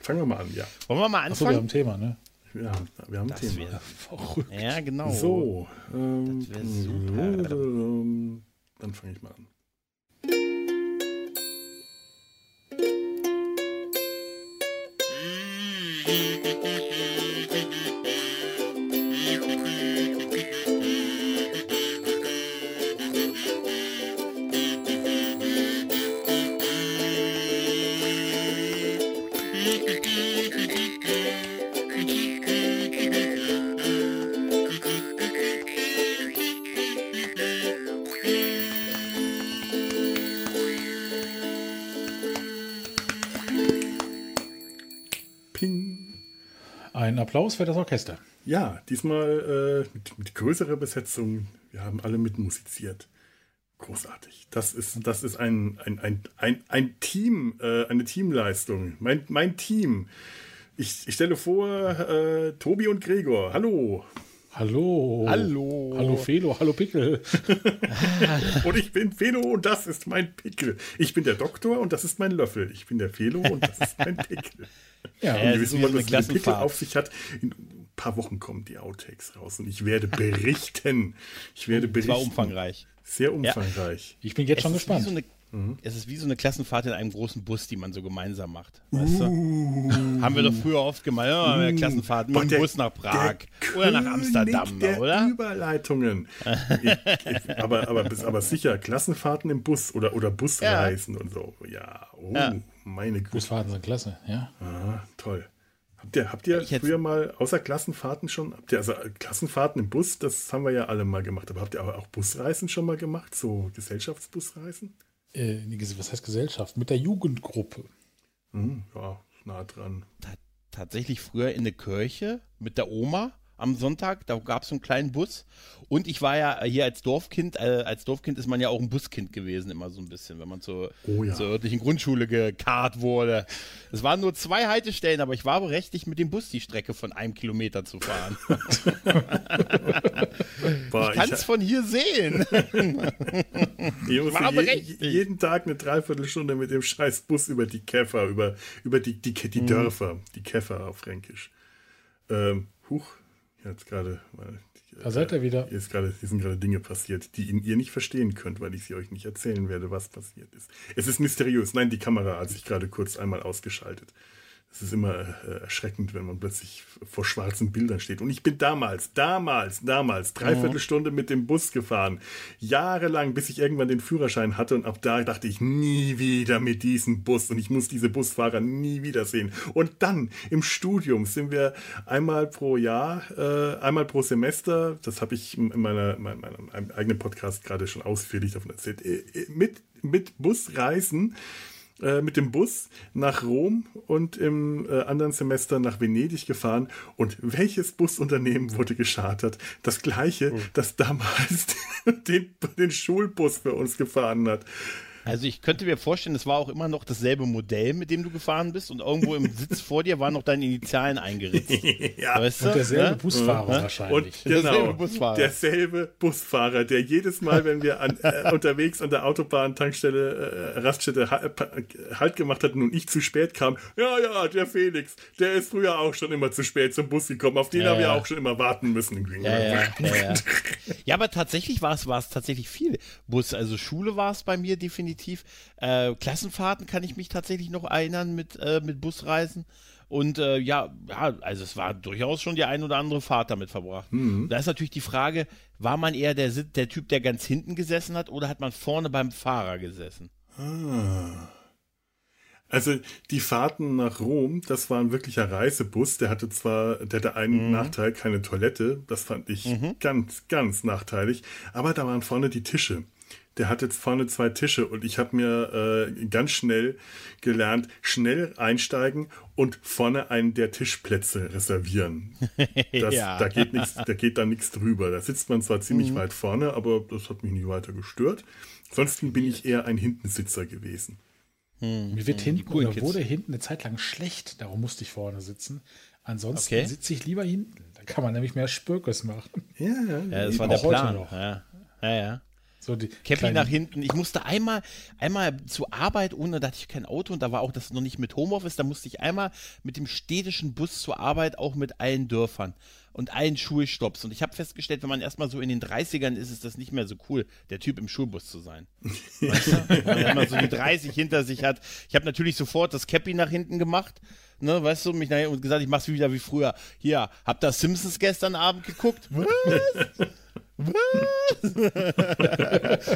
Fangen wir mal an, ja. Wollen wir mal Achso, wir haben anfangen? ein Thema, ne? Ja, wir haben ein Das Thema. wäre- Verrückt. ja, genau. So, ähm, super. ähm, dann fange ich mal an. Ping. Applaus für das Orchester. Ja, diesmal äh, mit, mit größerer Besetzung. Wir haben alle mitmusiziert. Großartig. Das ist, das ist ein, ein, ein, ein, ein Team, äh, eine Teamleistung. Mein, mein Team. Ich, ich stelle vor, äh, Tobi und Gregor. Hallo. Hallo. Hallo. Hallo Felo, hallo Pickel. Und ich bin Felo und das ist mein Pickel. Ich bin der Doktor und das ist mein Löffel. Ich bin der Felo und das ist mein Pickel. Ja, Ja, Wir das wissen, was wie so das eine mit dem Pickel auf sich hat. In ein paar Wochen kommen die Outtakes raus und ich werde berichten. Ich werde Das berichten. war umfangreich. Sehr umfangreich. ich bin jetzt schon es ist wie gespannt. so eine, Mhm. Es ist wie so eine Klassenfahrt in einem großen Bus, die man so gemeinsam macht. Weißt du? Haben wir doch früher oft gemacht. Ja, uh, Klassenfahrt mit dem Bus nach Prag der oder nach König Amsterdam, der oder? Überleitungen. ich, ich, aber, aber, aber sicher, Klassenfahrten im Bus oder, oder Busreisen und so. Ja, oh, Ja. meine Güte. Busfahrten sind klasse, ja. Ah, toll. Habt ihr, habt ihr früher mal außer Klassenfahrten schon, habt ihr, also Klassenfahrten im Bus, das haben wir ja alle mal gemacht, aber habt ihr auch Busreisen schon mal gemacht, so Gesellschaftsbusreisen? Äh, was heißt Gesellschaft? Mit der Jugendgruppe. Hm, ja, nah dran. Ta tatsächlich früher in der Kirche mit der Oma am Sonntag. Da gab es so einen kleinen Bus. Und ich war ja hier als Dorfkind, äh, als Dorfkind ist man ja auch ein Buskind gewesen, immer so ein bisschen, wenn man zur, Oh ja. zur örtlichen Grundschule gekarrt wurde. Es waren nur zwei Haltestellen, aber ich war berechtigt, mit dem Bus die Strecke von einem Kilometer zu fahren. Boah, Ich kann es von hier sehen. Ich War je, berechtigt. jeden Tag eine Dreiviertelstunde mit dem scheiß Bus über die Käfer, über, über die, die, Mhm. die Dörfer, die Käfer auf Fränkisch. Ähm, huch, jetzt gerade, Da seid ihr wieder. hier, ist gerade, hier sind gerade Dinge passiert, die ihr nicht verstehen könnt, weil ich sie euch nicht erzählen werde, was passiert ist. Es ist mysteriös. Nein, die Kamera hat sich gerade kurz einmal ausgeschaltet. Es ist immer äh, erschreckend, wenn man plötzlich vor schwarzen Bildern steht. Und ich bin damals, damals, damals, dreiviertel Stunde mit dem Bus gefahren. Jahrelang, bis ich irgendwann den Führerschein hatte. Und ab da dachte ich, nie wieder mit diesem Bus. Und ich muss diese Busfahrer nie wiedersehen. Und dann im Studium sind wir einmal pro Jahr, äh, einmal pro Semester, das habe ich in meiner, in meinem eigenen Podcast gerade schon ausführlich davon erzählt, äh, äh, mit, mit Busreisen äh, mit dem Bus nach Rom und im äh, anderen Semester nach Venedig gefahren. Und welches Busunternehmen wurde geschartert? Das gleiche, das damals den, den Schulbus für uns gefahren hat. Also ich könnte mir vorstellen, es war auch immer noch dasselbe Modell, mit dem du gefahren bist und irgendwo im Sitz vor dir waren noch deine Initialen eingeritzt. ja. Weißt du? Und derselbe ne? Busfahrer Und wahrscheinlich. genau, Derselbe Busfahrer. derselbe Busfahrer, der jedes Mal, wenn wir an, äh, unterwegs an der Autobahn, Tankstelle, äh, Raststätte Halt gemacht hatten und ich zu spät kam, ja, ja, der Felix, der ist früher auch schon immer zu spät zum Bus gekommen, auf den Ja, haben wir ja. auch schon immer warten müssen. Ja, ja, ja, ja. ja, aber tatsächlich war es, war es tatsächlich viel Bus. Also Schule war es bei mir definitiv. Äh, Klassenfahrten kann ich mich tatsächlich noch erinnern mit, äh, mit Busreisen. Und äh, ja, ja, also es war durchaus schon die ein oder andere Fahrt damit verbracht. Da ist natürlich die Frage, war man eher der, der Typ, der ganz hinten gesessen hat oder hat man vorne beim Fahrer gesessen? Also die Fahrten nach Rom, das war ein wirklicher Reisebus. Der hatte zwar, der hatte einen Nachteil, keine Toilette. Das fand ich ganz, ganz nachteilig. Aber da waren vorne die Tische. Der hatte jetzt vorne zwei Tische und ich habe mir äh, ganz schnell gelernt, schnell einsteigen und vorne einen der Tischplätze reservieren. Das, Ja. Da geht nichts, da geht da nichts drüber. Da sitzt man zwar ziemlich weit vorne, aber das hat mich nicht weiter gestört. Ansonsten bin ich eher ein Hintensitzer gewesen. Mir wird hinten coolen oder wurde hinten eine Zeit lang schlecht, darum musste ich vorne sitzen. Ansonsten Okay. sitze ich lieber hinten. Da kann man nämlich mehr Spökes machen. Ja, Ja, das war der Plan. noch. Ja, ja. ja. So die Cappy kleinen- nach hinten. Ich musste einmal, einmal zur Arbeit, ohne da hatte ich kein Auto und da war auch das noch nicht mit Homeoffice, da musste ich einmal mit dem städtischen Bus zur Arbeit, auch mit allen Dörfern und allen Schulstopps. Und ich habe festgestellt, wenn man erstmal so in den 30ern ist, ist das nicht mehr so cool, der Typ im Schulbus zu sein. Weißt du? Wenn man so die 30 hinter sich hat. Ich habe natürlich sofort das Cappy nach hinten gemacht. Ne, weißt du, mich nachher und gesagt, ich mach's wieder wie früher. Hier, habt ihr Simpsons gestern Abend geguckt? Was?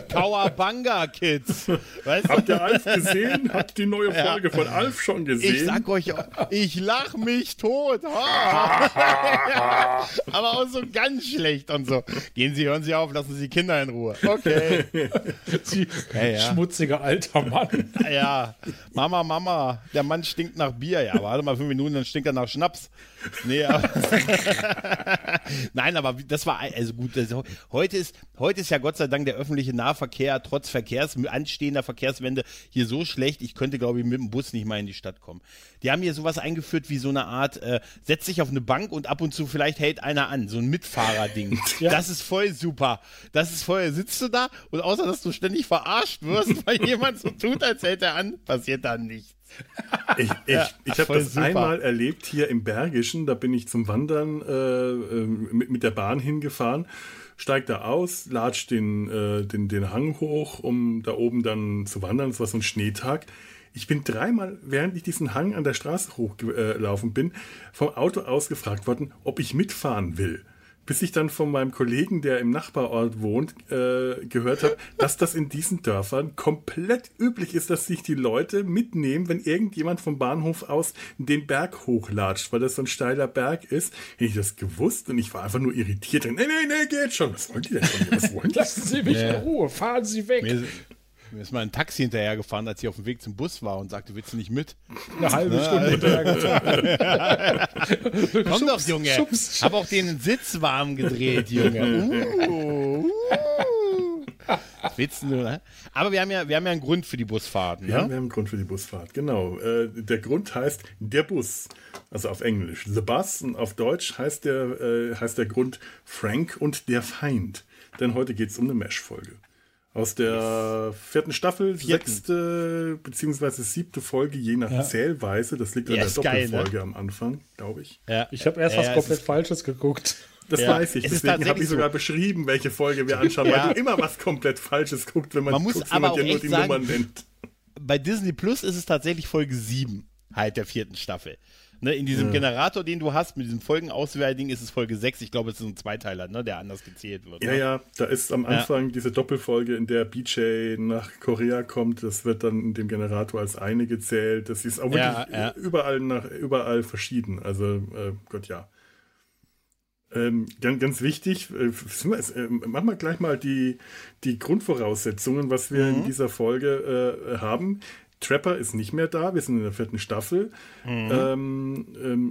Kawabanga Kids. Weißt? Habt ihr Alf gesehen? Habt die neue Folge von Alf schon gesehen? Ich sag euch, ich lach mich tot. Ha. Aber auch so ganz schlecht und so. Gehen Sie, hören Sie auf, lassen Sie die Kinder in Ruhe. Okay. Ja, ja. schmutziger alter Mann. Ja, Mama, Mama, der Mann stinkt nach Bier. Ja, warte mal fünf Minuten, dann stinkt er nach Schnaps. Nee, aber Nein, aber das war also gut. Das, heute, ist, heute ist ja Gott sei Dank der öffentliche Nahverkehr trotz Verkehrs, anstehender Verkehrswende hier so schlecht. Ich könnte, glaube ich, mit dem Bus nicht mal in die Stadt kommen. Die haben hier sowas eingeführt wie so eine Art, äh, setz dich auf eine Bank und ab und zu vielleicht hält einer an. So ein Mitfahrerding. Ja. Das ist voll super. Das ist voll, sitzt du da und außer dass du ständig verarscht wirst, weil jemand so tut, als hält er an, passiert da nichts. Ich, ich, Ja, ich habe das super. einmal erlebt hier im Bergischen. Da bin ich zum Wandern äh, äh, mit, mit der Bahn hingefahren. Steig da aus, latsch den, äh, den, den Hang hoch, um da oben dann zu wandern. Es war so ein Schneetag. Ich bin dreimal, während ich diesen Hang an der Straße hochgelaufen bin, vom Auto aus gefragt worden, ob ich mitfahren will. Bis ich dann von meinem Kollegen, der im Nachbarort wohnt, äh, gehört habe, dass das in diesen Dörfern komplett üblich ist, dass sich die Leute mitnehmen, wenn irgendjemand vom Bahnhof aus den Berg hochlatscht, weil das so ein steiler Berg ist. Hätte ich das gewusst und ich war einfach nur irritiert. Nee, nee, nee, geht schon. Was wollen die denn von mir? Was wollen die? Lassen Sie mich in Ruhe, fahren Sie weg. Mir mir ist mal ein Taxi hinterhergefahren, als ich auf dem Weg zum Bus war und sagte, willst du nicht mit? Eine halbe Stunde hinterhergefahren. Komm doch, Junge. Schubs. Hab auch den Sitz warm gedreht, Junge. Uh, uh. Was willst du, ne? Aber wir haben ja, wir haben ja einen Grund für die Busfahrten, Ja, ne? wir haben einen Grund für die Busfahrt, genau. Äh, der Grund heißt der Bus, also auf Englisch. The Bus und auf Deutsch heißt der, äh, heißt der Grund Frank und der Feind. Denn heute geht es um eine Mesh-Folge. Aus der vierten Staffel, Vierten. sechste beziehungsweise siebte Folge, je nach Zählweise. Das liegt an Ja, der ist geil, ne? Doppelfolge am Anfang, glaube ich. Ja. Ich habe erst was Ja, komplett Falsches geguckt. Das Ja. weiß ich. Deswegen habe ich sogar so. beschrieben, welche Folge wir anschauen, Ja. weil du immer was komplett Falsches guckt, wenn man, Man muss guckt, wenn aber auch nur echt die sagen- Nummern nennt. Bei Disney Plus ist es tatsächlich Folge 7 halt der vierten Staffel. Ne, in diesem Generator, den du hast, mit diesem Folgenauswählding, ist es Folge 6. Ich glaube, es ist ein Zweiteiler, ne, der anders gezählt wird. Ja, ne? ja, da ist am Anfang diese Doppelfolge, in der BJ nach Korea kommt. Das wird dann in dem Generator als eine gezählt. Das ist auch wirklich Ja, ja. überall nach überall verschieden. Also äh, Gott ja. Ähm, ganz, ganz wichtig, äh, äh, machen wir gleich mal die, die Grundvoraussetzungen, was wir Mhm. in dieser Folge äh, haben. Trapper ist nicht mehr da, wir sind in der vierten Staffel. Mhm. Ähm, ähm,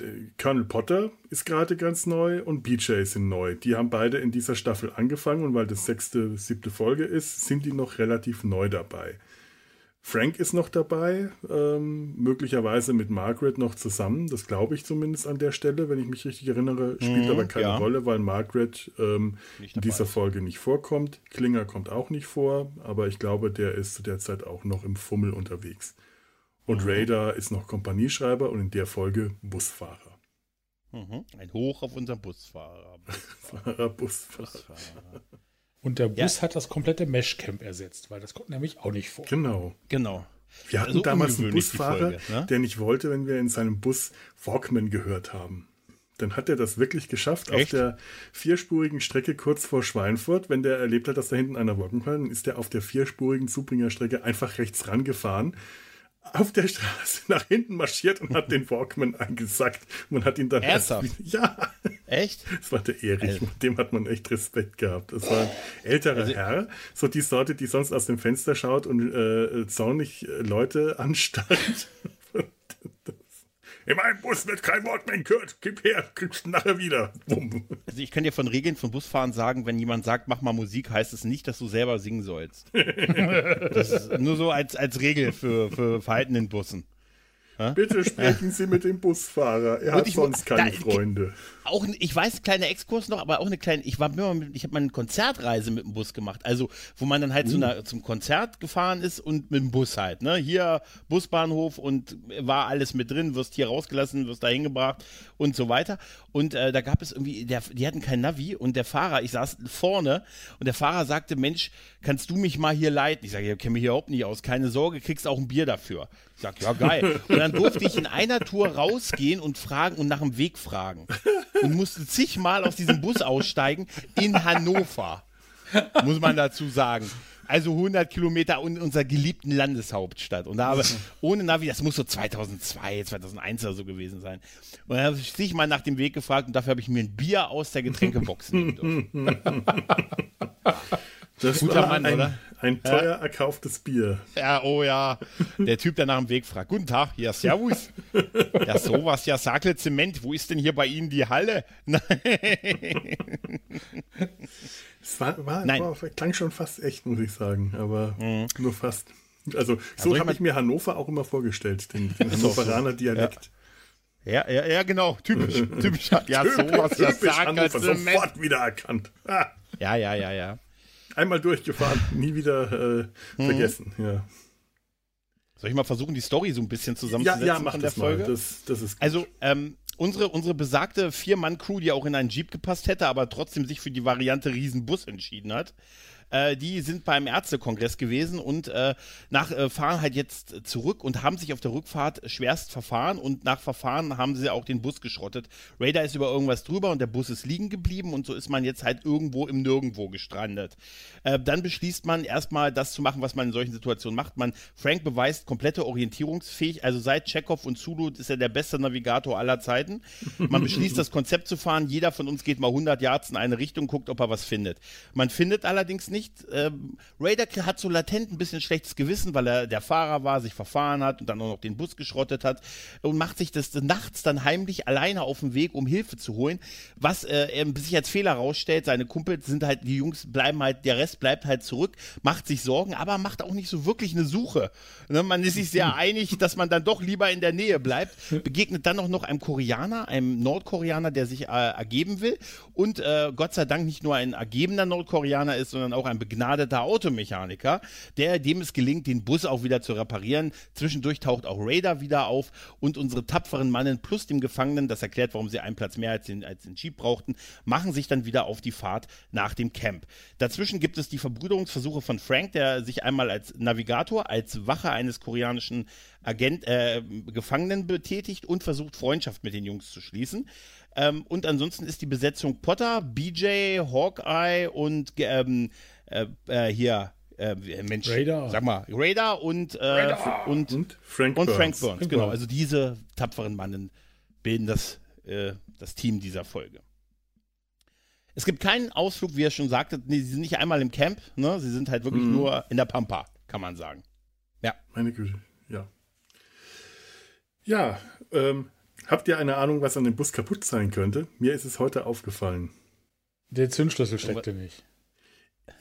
äh, äh, Colonel Potter ist gerade ganz neu und BJ sind neu. Die haben beide in dieser Staffel angefangen und weil das sechste, siebte Folge ist, sind die noch relativ neu dabei. Frank ist noch dabei, ähm, möglicherweise mit Margaret noch zusammen. Das glaube ich zumindest an der Stelle, wenn ich mich richtig erinnere. Spielt Mhm, aber keine ja. Rolle, weil Margaret ähm, in dieser. Folge nicht vorkommt. Klinger kommt auch nicht vor, aber ich glaube, der ist zu der Zeit auch noch im Fummel unterwegs. Und Mhm. Raider ist noch Kompanieschreiber und in der Folge Busfahrer. Mhm. Ein Hoch auf unseren Busfahrer. Fahrer, Busfahrer. Busfahrer. Und der Bus hat das komplette Meshcamp ersetzt, weil das kommt nämlich auch nicht vor. Genau. Genau. Wir hatten Also damals einen Busfahrer, Folge, ne? der nicht wollte, wenn wir in seinem Bus Walkman gehört haben. Dann hat er das wirklich geschafft auf Echt? der vierspurigen Strecke kurz vor Schweinfurt. Wenn der erlebt hat, dass da hinten einer walken kann, dann ist er auf der vierspurigen Zubringerstrecke einfach rechts rangefahren, auf der Straße nach hinten marschiert und hat den Walkman eingesackt. Man hat ihn dann Ernsthaft? Ja, Echt? das war der Erich, Also- mit dem hat man echt Respekt gehabt. Das war ein älterer Also- Herr, so die Sorte, die sonst aus dem Fenster schaut und äh, zornig äh, Leute anstarrt. In meinem Bus wird kein Wort mehr gehört. Gib her, kriegst du nachher wieder. Bumm. Also ich kann dir von Regeln von Busfahren sagen, wenn jemand sagt, mach mal Musik, heißt es nicht, dass du selber singen sollst. das ist nur so als, als Regel für, für Verhalten in Bussen. Bitte sprechen Sie mit dem Busfahrer. Er Und hat sonst keine da- Freunde. auch, ich weiß, kleiner Exkurs noch, aber auch eine kleine, ich war ich habe mal eine Konzertreise mit dem Bus gemacht, also wo man dann halt zu einer, zum Konzert gefahren ist und mit dem Bus halt, ne, hier Busbahnhof und war alles mit drin, wirst hier rausgelassen, wirst da hingebracht und so weiter und äh, da gab es irgendwie, der, die hatten kein Navi und der Fahrer, ich saß vorne und der Fahrer sagte, Mensch, kannst du mich mal hier leiten? Ich sage, ich kenne mich hier überhaupt nicht aus, keine Sorge, kriegst auch ein Bier dafür. Ich sage, ja geil. Und dann durfte ich in einer Tour rausgehen und fragen und nach dem Weg fragen und musste zigmal aus diesem Bus aussteigen in Hannover, muss man dazu sagen. Also 100 Kilometer in unserer geliebten Landeshauptstadt. Und da aber ohne Navi, das muss so 2002, 2001 oder so gewesen sein. Und dann habe ich zigmal nach dem Weg gefragt und dafür habe ich mir ein Bier aus der Getränkebox nehmen dürfen. Das Guter war Mann, ein, oder? ein teuer erkauftes Bier. Ja, oh ja. Der Typ, der nach dem Weg fragt. Guten Tag, ja, servus. Ja, sowas, ja, Sakle Zement. Wo ist denn hier bei Ihnen die Halle? Nein. Es war, war, Nein. war, klang schon fast echt, muss ich sagen, aber nur fast. Also so ich habe ich mir Hannover auch immer vorgestellt, den, den Hannoveraner Dialekt. Ja, ja, ja, genau. Typisch. Typisch. Ja, sowas, ja, Typisch Hannover, sofort wiedererkannt. Ah, Ja, ja, ja, ja. Einmal durchgefahren, nie wieder äh, Mhm. vergessen. Ja, Soll ich mal versuchen, die Story so ein bisschen ja, zusammenzusetzen ja mach von der das mal. Folge? Das, das ist Also, ähm, unsere, unsere besagte Vier-Mann-Crew, die auch in einen Jeep gepasst hätte, aber trotzdem sich für die Variante Riesenbus entschieden hat, äh, die sind beim Ärztekongress gewesen und äh, nach, äh, fahren halt jetzt zurück und haben sich auf der Rückfahrt schwerst verfahren und nach Verfahren haben sie auch den Bus geschrottet. Raider ist über irgendwas drüber und der Bus ist liegen geblieben und so ist man jetzt halt irgendwo im Nirgendwo gestrandet. Äh, dann beschließt man erstmal das zu machen, was man in solchen Situationen macht. Man, Frank beweist komplette Orientierungsfähig, also seit Chekhov und Zulu ist er der beste Navigator aller Zeiten. Man beschließt das Konzept zu fahren, jeder von uns geht mal 100 Yards in eine Richtung, guckt, ob er was findet. Man findet allerdings nicht. Ähm, Raider hat so latent ein bisschen schlechtes Gewissen, weil er der Fahrer war, sich verfahren hat und dann auch noch den Bus geschrottet hat und macht sich das nachts dann heimlich alleine auf den Weg, um Hilfe zu holen, was äh, sich als Fehler rausstellt. Seine Kumpels sind halt, die Jungs bleiben halt, der Rest bleibt halt zurück, macht sich Sorgen, aber macht auch nicht so wirklich eine Suche. Ne, man ist sich sehr einig, dass man dann doch lieber in der Nähe bleibt, begegnet dann auch noch einem Koreaner, einem Nordkoreaner, der sich äh, ergeben will und äh, Gott sei Dank nicht nur ein ergebener Nordkoreaner ist, sondern auch ein begnadeter Automechaniker, der dem es gelingt, den Bus auch wieder zu reparieren. Zwischendurch taucht auch Raider wieder auf und unsere tapferen Mannen plus dem Gefangenen, das erklärt, warum sie einen Platz mehr als den, als den Jeep brauchten, machen sich dann wieder auf die Fahrt nach dem Camp. Dazwischen gibt es die Verbrüderungsversuche von Frank, der sich einmal als Navigator, als Wache eines koreanischen Agent, äh, Gefangenen betätigt und versucht, Freundschaft mit den Jungs zu schließen. Ähm, und ansonsten ist die Besetzung Potter, BJ, Hawkeye und ähm, äh, äh, hier, äh, Mensch, Raider. sag mal, Raider und, äh, und, und Frank und Burns. Frank Burns, Frank genau. Burns. Also diese tapferen Mannen bilden das, äh, das Team dieser Folge. Es gibt keinen Ausflug, wie er schon sagte, nee, sie sind nicht einmal im Camp, ne? sie sind halt wirklich Mhm. nur in der Pampa, kann man sagen. Meine Güte, ja. Ja, ähm, habt ihr eine Ahnung, was an dem Bus kaputt sein könnte? Mir ist es heute aufgefallen. Der Zündschlüssel steckte nicht.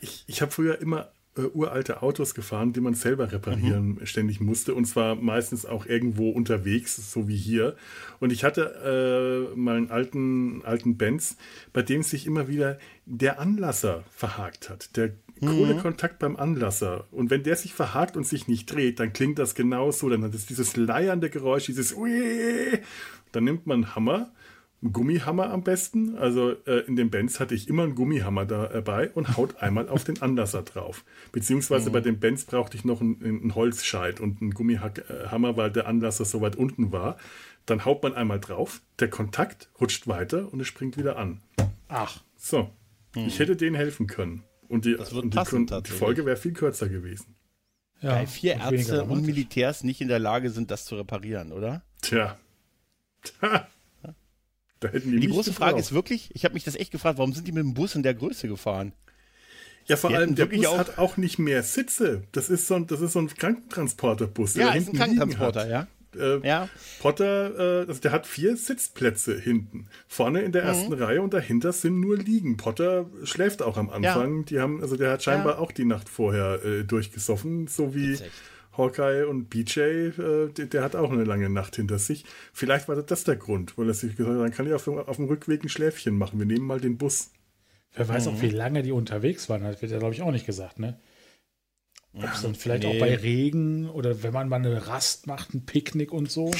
Ich, ich habe früher immer äh, uralte Autos gefahren, die man selber reparieren ständig musste. Und zwar meistens auch irgendwo unterwegs, so wie hier. Und ich hatte äh, mal einen alten, alten Benz, bei dem sich immer wieder der Anlasser verhakt hat. Der Kohlekontakt beim Anlasser. Und wenn der sich verhakt und sich nicht dreht, dann klingt das genauso. Dann hat es dieses leiernde Geräusch, dieses Ui. Dann nimmt man einen Hammer, einen Gummihammer am besten. Also äh, in dem Benz hatte ich immer einen Gummihammer dabei und haut einmal auf den Anlasser drauf. Beziehungsweise bei dem Benz brauchte ich noch einen, einen Holzscheit und einen Gummihammer, weil der Anlasser so weit unten war. Dann haut man einmal drauf, der Kontakt rutscht weiter und es springt wieder an. Ach, So, ich hätte denen helfen können. Und die, und die, passen, die tatsächlich. Folge wäre viel kürzer gewesen. ja. Weil vier Ärzte und. Militärs nicht in der Lage sind, das zu reparieren, oder? Tja. Da hätten die Die große Frage gebraucht. ist wirklich, ich habe mich das echt gefragt, warum sind die mit dem Bus in der Größe gefahren? Ja, vor Die allem der Bus auch- hat auch nicht mehr Sitze. Das ist so ein, das ist so ein Krankentransporterbus. der Ja, da ist ein Krankentransporter, ja. Äh, Ja, Potter, äh, also der hat vier Sitzplätze hinten. Vorne Mhm. in der ersten Reihe und dahinter sind nur Liegen. Potter schläft auch am Anfang. Die haben, also der hat scheinbar Ja. auch die Nacht vorher äh, durchgesoffen, so wie echt. Hawkeye und BJ, äh, der, der, hat auch eine lange Nacht hinter sich. Vielleicht war das der Grund, weil er sich gesagt hat, dann kann ich auf, auf dem Rückweg ein Schläfchen machen. Wir nehmen mal den Bus. Wer weiß mhm. auch, wie lange die unterwegs waren. Das wird ja, glaube ich, auch nicht gesagt, ne? Ob es dann vielleicht nee. auch bei Regen oder wenn man mal eine Rast macht, ein Picknick und so.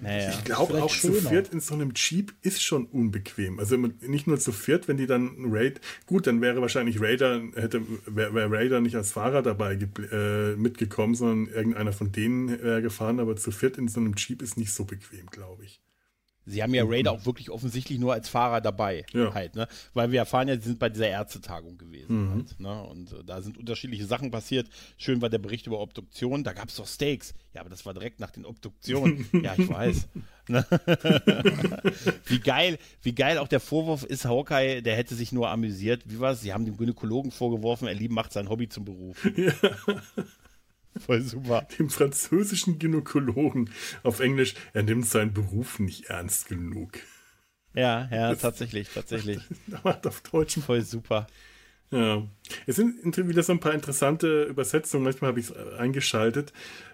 Naja. Ich glaube auch schöner. zu viert in so einem Jeep ist schon unbequem. Also nicht nur zu viert, wenn die dann Raid, gut, dann wäre wahrscheinlich Raider, hätte, wäre wär Raider nicht als Fahrer dabei äh, mitgekommen, sondern irgendeiner von denen wäre gefahren, aber zu viert in so einem Jeep ist nicht so bequem, glaube ich. Sie haben ja Raider auch wirklich offensichtlich nur als Fahrer dabei, ja. halt, ne? Weil wir erfahren ja, sie sind bei dieser Ärztetagung gewesen. Mhm. Halt, ne? Und äh, da sind unterschiedliche Sachen passiert. Schön war der Bericht über Obduktion, da gab es doch Steaks. Ja, aber das war direkt nach den Obduktionen. ja, ich weiß. Ne? wie geil, wie geil auch der Vorwurf ist, Hawkeye, der hätte sich nur amüsiert. Wie war es? Sie haben dem Gynäkologen vorgeworfen, er lieb macht sein Hobby zum Beruf. Ja. Voll super. Dem französischen Gynäkologen auf Englisch, er nimmt seinen Beruf nicht ernst genug. Ja, ja, das, tatsächlich, tatsächlich. Macht auf Deutsch. Voll super. Ja. Es sind wieder so ein paar interessante Übersetzungen. Manchmal habe ich es eingeschaltet.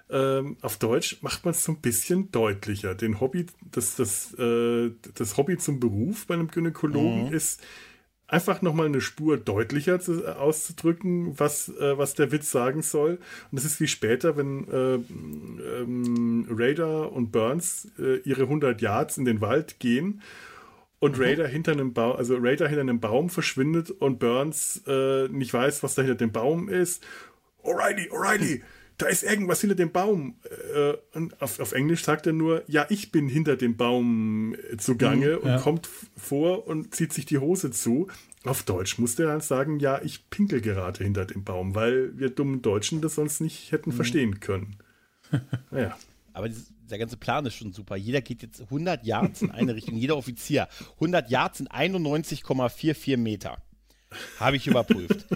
Ähm, auf Deutsch macht man es so ein bisschen deutlicher. Den Hobby, das, das, äh, das Hobby zum Beruf bei einem Gynäkologen mhm. ist einfach nochmal eine Spur deutlicher zu, äh, auszudrücken, was, äh, was der Witz sagen soll. Und das ist wie später, wenn äh, ähm, Raider und Burns äh, ihre 100 Yards in den Wald gehen und mhm. Raider hinter einem Baum, also Raider hinter einem Baum verschwindet und Burns äh, nicht weiß, was da hinter dem Baum ist. O'Reilly, O'Reilly! Da ist irgendwas hinter dem Baum. Äh, und auf, auf, Englisch sagt er nur, ja, ich bin hinter dem Baum äh, zugange mhm, ja. und kommt vor und zieht sich die Hose zu. Auf Deutsch muss der dann sagen, ja, ich pinkel gerade hinter dem Baum, weil wir dummen Deutschen das sonst nicht hätten mhm. verstehen können. naja. Aber der ganze Plan ist schon super. Jeder geht jetzt 100 Yards in eine Richtung, jeder Offizier. 100 Yards sind 91,44 Meter. Habe ich überprüft.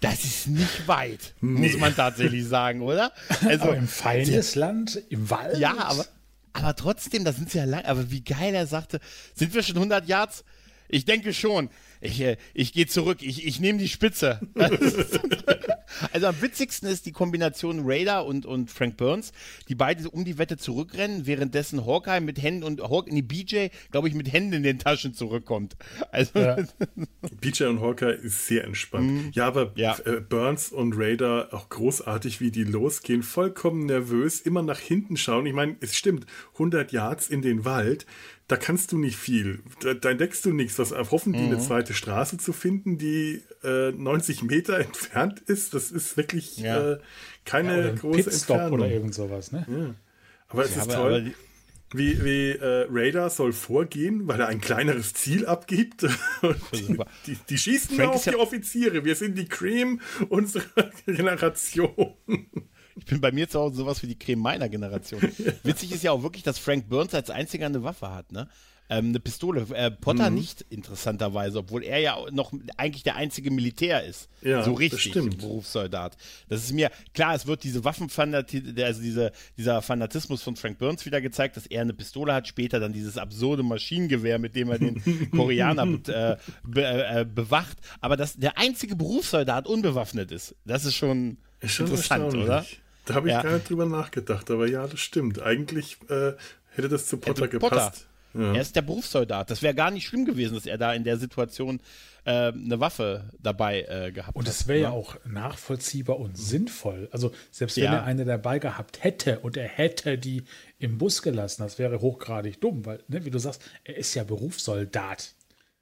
Das ist nicht weit, nee. muss man tatsächlich sagen, oder? Also aber im Feindesland, im Wald. Ja, aber, aber trotzdem, da sind sie ja lang. Aber wie geil er sagte, sind wir schon 100 Yards? Ich denke schon. Ich, äh, ich gehe zurück. Ich, ich nehme die Spitze. also am witzigsten ist die Kombination Raider und, und Frank Burns, die beide um die Wette zurückrennen, währenddessen Hawkeye mit Händen und Hawkeye, nee, BJ, glaube ich, mit Händen in den Taschen zurückkommt. Also ja. BJ und Hawkeye ist sehr entspannt. Mhm. Ja, aber ja. Äh, Burns und Raider auch großartig, wie die losgehen, vollkommen nervös, immer nach hinten schauen. Ich meine, es stimmt, 100 Yards in den Wald da kannst du nicht viel. Da, da entdeckst du nichts. Was hoffen die, mhm. eine zweite Straße zu finden, die äh, 90 Meter entfernt ist. Das ist wirklich ja. äh, keine ja, große Pitstop Entfernung. oder irgend sowas, ne? Ja. Aber es ist aber, toll. Aber wie, wie äh, Raider soll vorgehen, weil er ein kleineres Ziel abgibt. die, die, die, schießen Frank auf die Offiziere. Wir sind die Cream unserer Generation. Ich bin bei mir zu Hause sowas wie die Creme meiner Generation. Witzig ist ja auch wirklich, dass Frank Burns als einziger eine Waffe hat, ne? Ähm, eine Pistole. Äh, Potter mhm. nicht, interessanterweise, obwohl er ja noch eigentlich der einzige Militär ist. Ja, so richtig, Berufssoldat. Das ist mir, klar, es wird diese Waffenfanatismus, also diese, dieser Fanatismus von Frank Burns wieder gezeigt, dass er eine Pistole hat, später dann dieses absurde Maschinengewehr, mit dem er den Koreaner äh, be, äh, bewacht. Aber dass der einzige Berufssoldat unbewaffnet ist, das ist schon, ist schon interessant, oder? Da habe ich ja. gar nicht drüber nachgedacht, aber ja, das stimmt. Eigentlich äh, hätte das zu Potter gepasst. Ja. Er ist der Berufssoldat. Das wäre gar nicht schlimm gewesen, dass er da in der Situation äh, eine Waffe dabei äh, gehabt und hat. Und das wäre ja ne? auch nachvollziehbar und sinnvoll. Also selbst wenn ja. er eine dabei gehabt hätte und er hätte die im Bus gelassen, das wäre hochgradig dumm, weil, ne, wie du sagst, er ist ja Berufssoldat.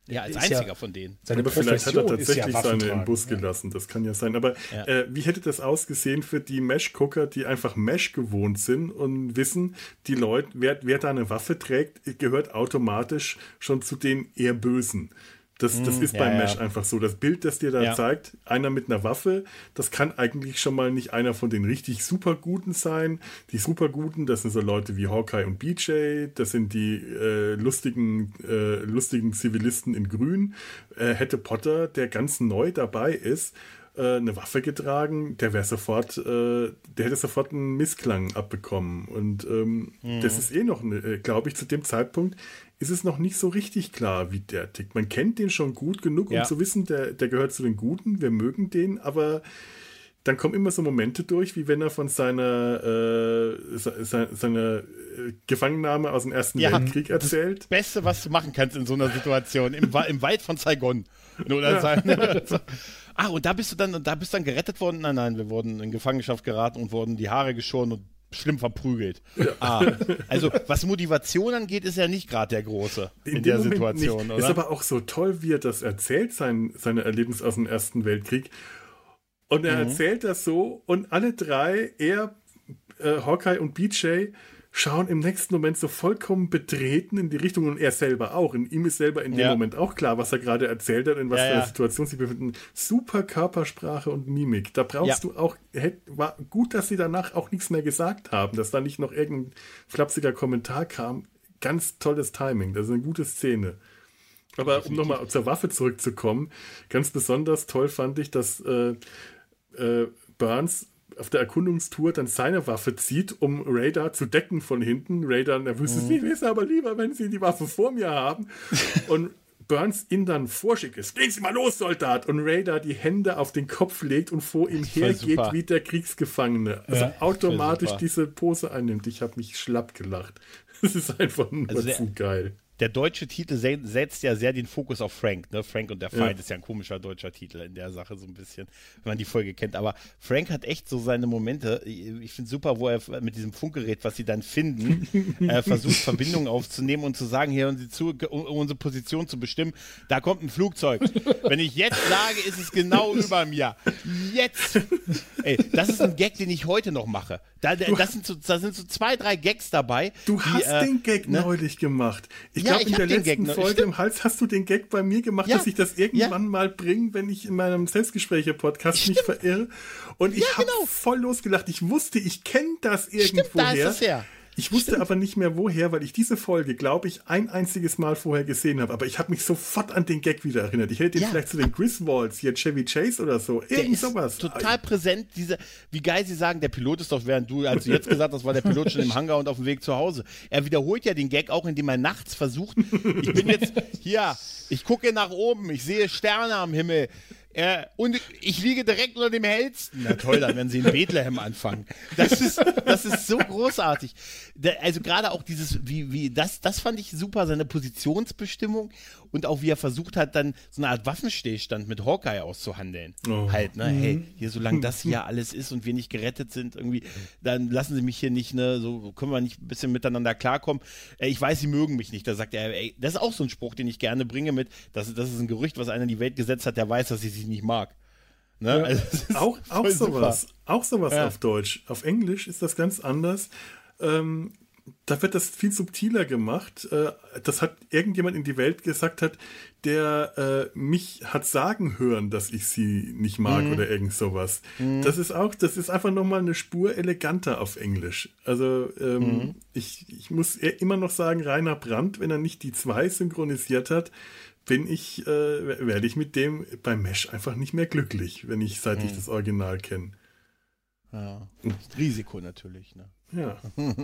Ja, als einziger ja, von denen. Seine Aber vielleicht hat er tatsächlich ja seine im Bus gelassen, das kann ja sein. Aber ja. Äh, wie hätte das ausgesehen für die Mesh-Gucker, die einfach Mesh gewohnt sind und wissen, die Leute, wer, wer da eine Waffe trägt, gehört automatisch schon zu den eher Bösen. Das, das hm, ist ja, beim Mesh ja. einfach so. Das Bild, das dir da ja. zeigt, einer mit einer Waffe, das kann eigentlich schon mal nicht einer von den richtig super Guten sein. Die super Guten, das sind so Leute wie Hawkeye und BJ, das sind die äh, lustigen, äh, lustigen Zivilisten in Grün. Äh, hätte Potter, der ganz neu dabei ist, äh, eine Waffe getragen, der wäre sofort, äh, der hätte sofort einen Missklang abbekommen. Und ähm, mhm. das ist eh noch, äh, glaube ich, zu dem Zeitpunkt ist es noch nicht so richtig klar, wie der tickt. Man kennt den schon gut genug, um ja. zu wissen, der, der gehört zu den Guten, wir mögen den, aber dann kommen immer so Momente durch, wie wenn er von seiner, äh, seiner, seiner äh, Gefangennahme aus dem Ersten ja, Weltkrieg erzählt. Das Beste, was du machen kannst in so einer Situation, im, im Wald von Saigon. Oder ja. sein, Ah, und da bist du dann, da bist dann gerettet worden? Nein, nein, wir wurden in Gefangenschaft geraten und wurden die Haare geschoren und schlimm verprügelt. Ja. Ah, also was Motivation angeht, ist er nicht gerade der Große in, in der Moment Situation. Nicht. Oder? Ist aber auch so toll, wie er das erzählt, sein, seine Erlebnisse aus dem Ersten Weltkrieg. Und er mhm. erzählt das so und alle drei, er, äh, Hawkeye und BJ, schauen im nächsten Moment so vollkommen betreten in die Richtung und er selber auch. In ihm ist selber in dem ja. Moment auch klar, was er gerade erzählt hat, in was ja, für einer ja. Situation sie befinden. Super Körpersprache und Mimik. Da brauchst du auch, war gut, dass sie danach auch nichts mehr gesagt haben, dass da nicht noch irgendein flapsiger Kommentar kam. Ganz tolles Timing. Das ist eine gute Szene. Aber um nochmal zur Waffe zurückzukommen, ganz besonders toll fand ich, dass äh, äh, Burns auf der Erkundungstour dann seine Waffe zieht, um Radar zu decken von hinten. Radar nervös ist, mhm. ich weiß aber lieber, wenn sie die Waffe vor mir haben. Und Burns ihn dann vorschickt ist. Gehen Sie mal los, Soldat! Und Radar die Hände auf den Kopf legt und vor ihm hergeht wie der Kriegsgefangene. Also ja, automatisch diese Pose einnimmt. Ich habe mich schlapp gelacht. Das ist einfach nur also zu geil der deutsche Titel setzt ja sehr den Fokus auf Frank. Ne? Frank und der Feind ja. ist ja ein komischer deutscher Titel in der Sache so ein bisschen, wenn man die Folge kennt. Aber Frank hat echt so seine Momente. Ich finde super, wo er mit diesem Funkgerät, was sie dann finden, äh, versucht Verbindungen aufzunehmen und zu sagen, hier hören Sie zu, um unsere Position zu bestimmen. Da kommt ein Flugzeug. Wenn ich jetzt sage, ist es genau über mir. Jetzt. Ey, das ist ein Gag, den ich heute noch mache. Da, das sind so, da sind so zwei, drei Gags dabei. Du die, hast äh, den Gag ne? neulich gemacht. Ich ja, glaube, in der letzten Folge im Hals hast du den Gag bei mir gemacht, ja, dass ich das irgendwann ja. mal bringe, wenn ich in meinem Selbstgespräche-Podcast mich verirre. Und ich habe genau. voll losgelacht. Ich wusste, ich kenne das irgendwoher. Stimmt, da ist es her. Ich wusste Stimmt. aber nicht mehr woher, weil ich diese Folge, glaube ich, ein einziges Mal vorher gesehen habe. Aber ich habe mich sofort an den Gag wieder erinnert. Ich hätte den ja. vielleicht zu den Griswolds, hier Chevy Chase oder so. Irgend sowas. Total präsent. Diese, wie geil sie sagen, der Pilot ist doch, während du, als du jetzt gesagt hast, war der Pilot schon im Hangar und auf dem Weg zu Hause. Er wiederholt ja den Gag auch, indem er nachts versucht, ich bin jetzt hier, ich gucke nach oben, ich sehe Sterne am Himmel. Äh, und ich liege direkt unter dem hellsten. Na toll, dann werden sie in Bethlehem anfangen. Das ist, das ist so großartig. also gerade auch dieses, wie, wie, das, das fand ich super, seine Positionsbestimmung und auch wie er versucht hat, dann so eine Art Waffenstillstand mit Hawkeye auszuhandeln. Oh. Halt, ne, hey, mhm. hier, solange das hier alles ist und wir nicht gerettet sind, irgendwie, dann lassen sie mich hier nicht, ne, so können wir nicht ein bisschen miteinander klarkommen. Äh, ich weiß, sie mögen mich nicht. Da sagt er, ey, das ist auch so ein Spruch, den ich gerne bringe mit, das, das ist ein Gerücht, was einer in die Welt gesetzt hat, der weiß, dass sie sich nicht mag. Ne? Ja, also, auch, auch sowas. Auch sowas ja. auf Deutsch. Auf Englisch ist das ganz anders. Ähm, da wird das viel subtiler gemacht. Äh, das hat irgendjemand in die Welt gesagt hat, der äh, mich hat sagen hören, dass ich sie nicht mag mhm. oder irgend sowas. Mhm. Das ist auch, das ist einfach nochmal eine Spur eleganter auf Englisch. Also ähm, mhm. ich, ich muss immer noch sagen, Rainer Brandt, wenn er nicht die zwei synchronisiert hat, bin ich, äh, werde ich mit dem beim Mesh einfach nicht mehr glücklich, wenn ich, seit ich mhm. das Original kenne. Ja. Risiko natürlich, ne? Ja.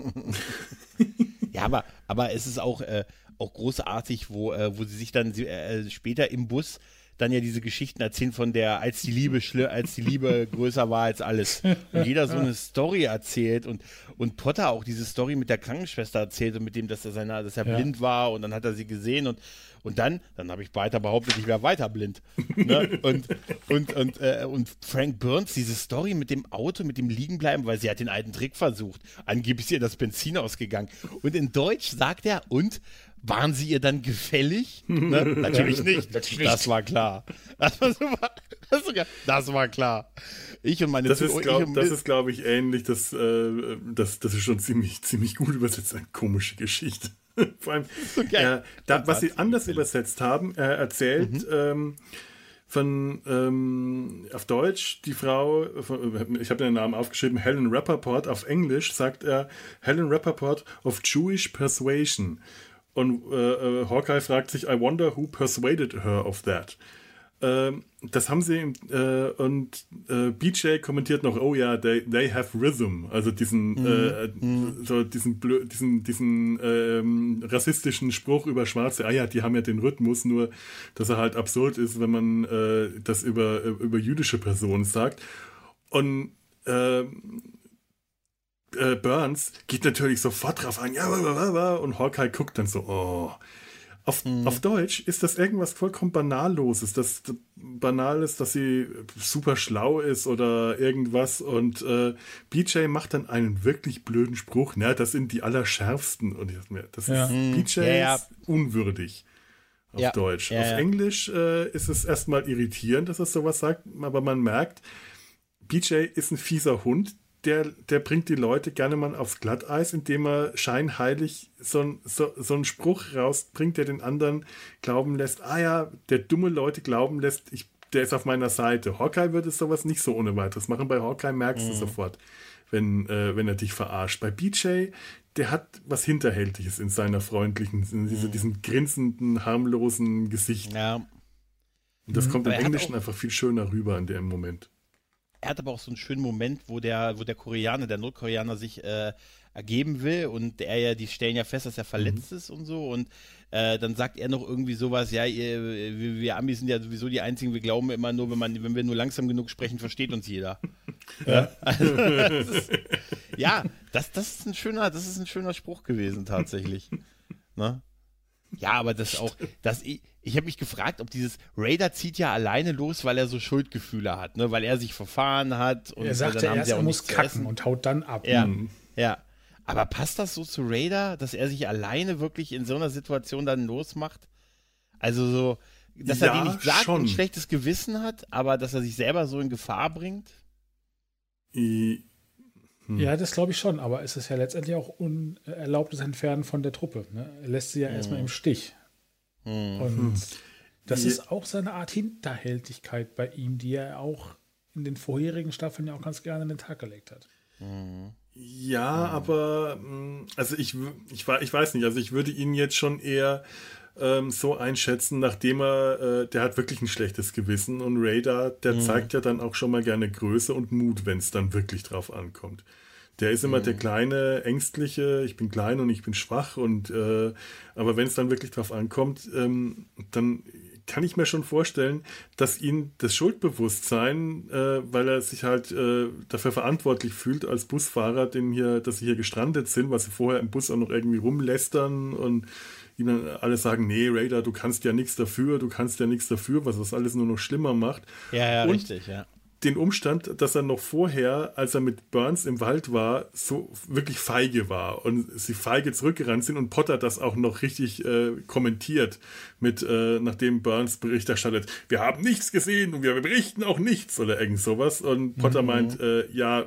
ja, aber, aber es ist auch, äh, auch großartig, wo, äh, wo sie sich dann äh, später im Bus dann ja diese Geschichten erzählen von der, als die Liebe als die Liebe größer war als alles. Und jeder so eine Story erzählt und, und Potter auch diese Story mit der Krankenschwester erzählt und mit dem, dass er seiner, dass er ja. blind war und dann hat er sie gesehen und und dann, dann habe ich weiter behauptet, ich wäre weiter blind. Ne? Und, und, und, äh, und Frank Burns, diese Story mit dem Auto, mit dem Liegenbleiben, weil sie hat den alten Trick versucht. Angeblich ist ihr das Benzin ausgegangen. Und in Deutsch sagt er, und waren sie ihr dann gefällig? Ne? Natürlich nicht. Natürlich das war klar. Das war, super, das, war, das war klar. Ich und meine Das ist, glaube glaub ich, ähnlich. Das, äh, das, das ist schon ziemlich, ziemlich gut übersetzt. Eine komische Geschichte. Vor allem, okay. äh, da, was sie anders übersetzt haben, er erzählt mhm. ähm, von ähm, auf Deutsch die Frau, von, ich habe den Namen aufgeschrieben, Helen Rappaport, auf Englisch sagt er Helen Rappaport of Jewish Persuasion. Und äh, äh, Hawkeye fragt sich, I wonder who persuaded her of that. Ähm, das haben sie äh, und äh, BJ kommentiert noch, oh ja, they, they have rhythm, also diesen, mhm. äh, mhm. so diesen, diesen, diesen ähm, rassistischen Spruch über Schwarze, ah ja, die haben ja den Rhythmus, nur dass er halt absurd ist, wenn man äh, das über, über jüdische Personen sagt. Und äh, äh, Burns geht natürlich sofort drauf ein, ja, und Hawkeye guckt dann so, oh. Auf, mhm. auf Deutsch ist das irgendwas vollkommen Banalloses, das banal ist, dass sie super schlau ist oder irgendwas und äh, BJ macht dann einen wirklich blöden Spruch, ne, das sind die allerschärfsten und ich mir, das ja. ist mhm. BJ ja, ja. Ist unwürdig auf ja. Deutsch. auf Englisch äh, ist es erstmal irritierend, dass er sowas sagt, aber man merkt, BJ ist ein fieser Hund, der, der bringt die Leute gerne mal aufs Glatteis, indem er scheinheilig so, ein, so, so einen Spruch rausbringt, der den anderen glauben lässt, ah ja, der dumme Leute glauben lässt, ich, der ist auf meiner Seite. Hawkeye würde sowas nicht so ohne weiteres machen. Bei Hawkeye merkst mhm. du sofort, wenn, äh, wenn er dich verarscht. Bei BJ, der hat was Hinterhältiges in seiner freundlichen, in diese, mhm. diesem grinsenden, harmlosen Gesicht. Ja. Und das mhm. kommt im Englischen einfach viel schöner rüber in dem Moment er hat aber auch so einen schönen Moment, wo der, wo der Koreaner, der Nordkoreaner sich äh, ergeben will und er ja, die stellen ja fest, dass er verletzt mhm. ist und so und äh, dann sagt er noch irgendwie sowas, ja, ihr, wir, wir, Amis sind ja sowieso die Einzigen, wir glauben immer nur, wenn, man, wenn wir nur langsam genug sprechen, versteht uns jeder. ja, also, das ist, ja das, das, ist ein schöner, das ist ein schöner Spruch gewesen tatsächlich. ne? Ja, aber das auch, das, ich, ich habe mich gefragt, ob dieses Raider zieht ja alleine los, weil er so Schuldgefühle hat, ne? weil er sich verfahren hat. Und er sagt ja erst, er muss kacken und haut dann ab. Ja, mhm. ja. Aber passt das so zu Raider, dass er sich alleine wirklich in so einer Situation dann losmacht? Also so, dass ja, er die nicht sagt schon. und ein schlechtes Gewissen hat, aber dass er sich selber so in Gefahr bringt? I hm. Ja, das glaube ich schon, aber es ist ja letztendlich auch unerlaubtes Entfernen von der Truppe. Ne? Er lässt sie ja hm. erstmal im Stich. Hm. Und hm. das ist auch seine Art Hinterhältigkeit bei ihm, die er auch in den vorherigen Staffeln ja auch ganz gerne in den Tag gelegt hat. Hm. Ja, aber also ich, ich, ich weiß nicht, also ich würde ihn jetzt schon eher ähm, so einschätzen, nachdem er, äh, der hat wirklich ein schlechtes Gewissen und Radar, der mhm. zeigt ja dann auch schon mal gerne Größe und Mut, wenn es dann wirklich drauf ankommt. Der ist immer mhm. der kleine, ängstliche, ich bin klein und ich bin schwach und äh, aber wenn es dann wirklich drauf ankommt, ähm, dann kann ich mir schon vorstellen, dass ihn das Schuldbewusstsein, äh, weil er sich halt äh, dafür verantwortlich fühlt als Busfahrer, den hier, dass sie hier gestrandet sind, was sie vorher im Bus auch noch irgendwie rumlästern und ihm dann alle sagen, nee, Raider, du kannst ja nichts dafür, du kannst ja nichts dafür, was das alles nur noch schlimmer macht. Ja, ja, und richtig, ja. Den Umstand, dass er noch vorher, als er mit Burns im Wald war, so wirklich feige war und sie feige zurückgerannt sind und Potter das auch noch richtig äh, kommentiert, mit äh, nachdem Burns Bericht erstattet, wir haben nichts gesehen und wir berichten auch nichts oder irgend sowas. Und Potter mhm. meint, äh, ja,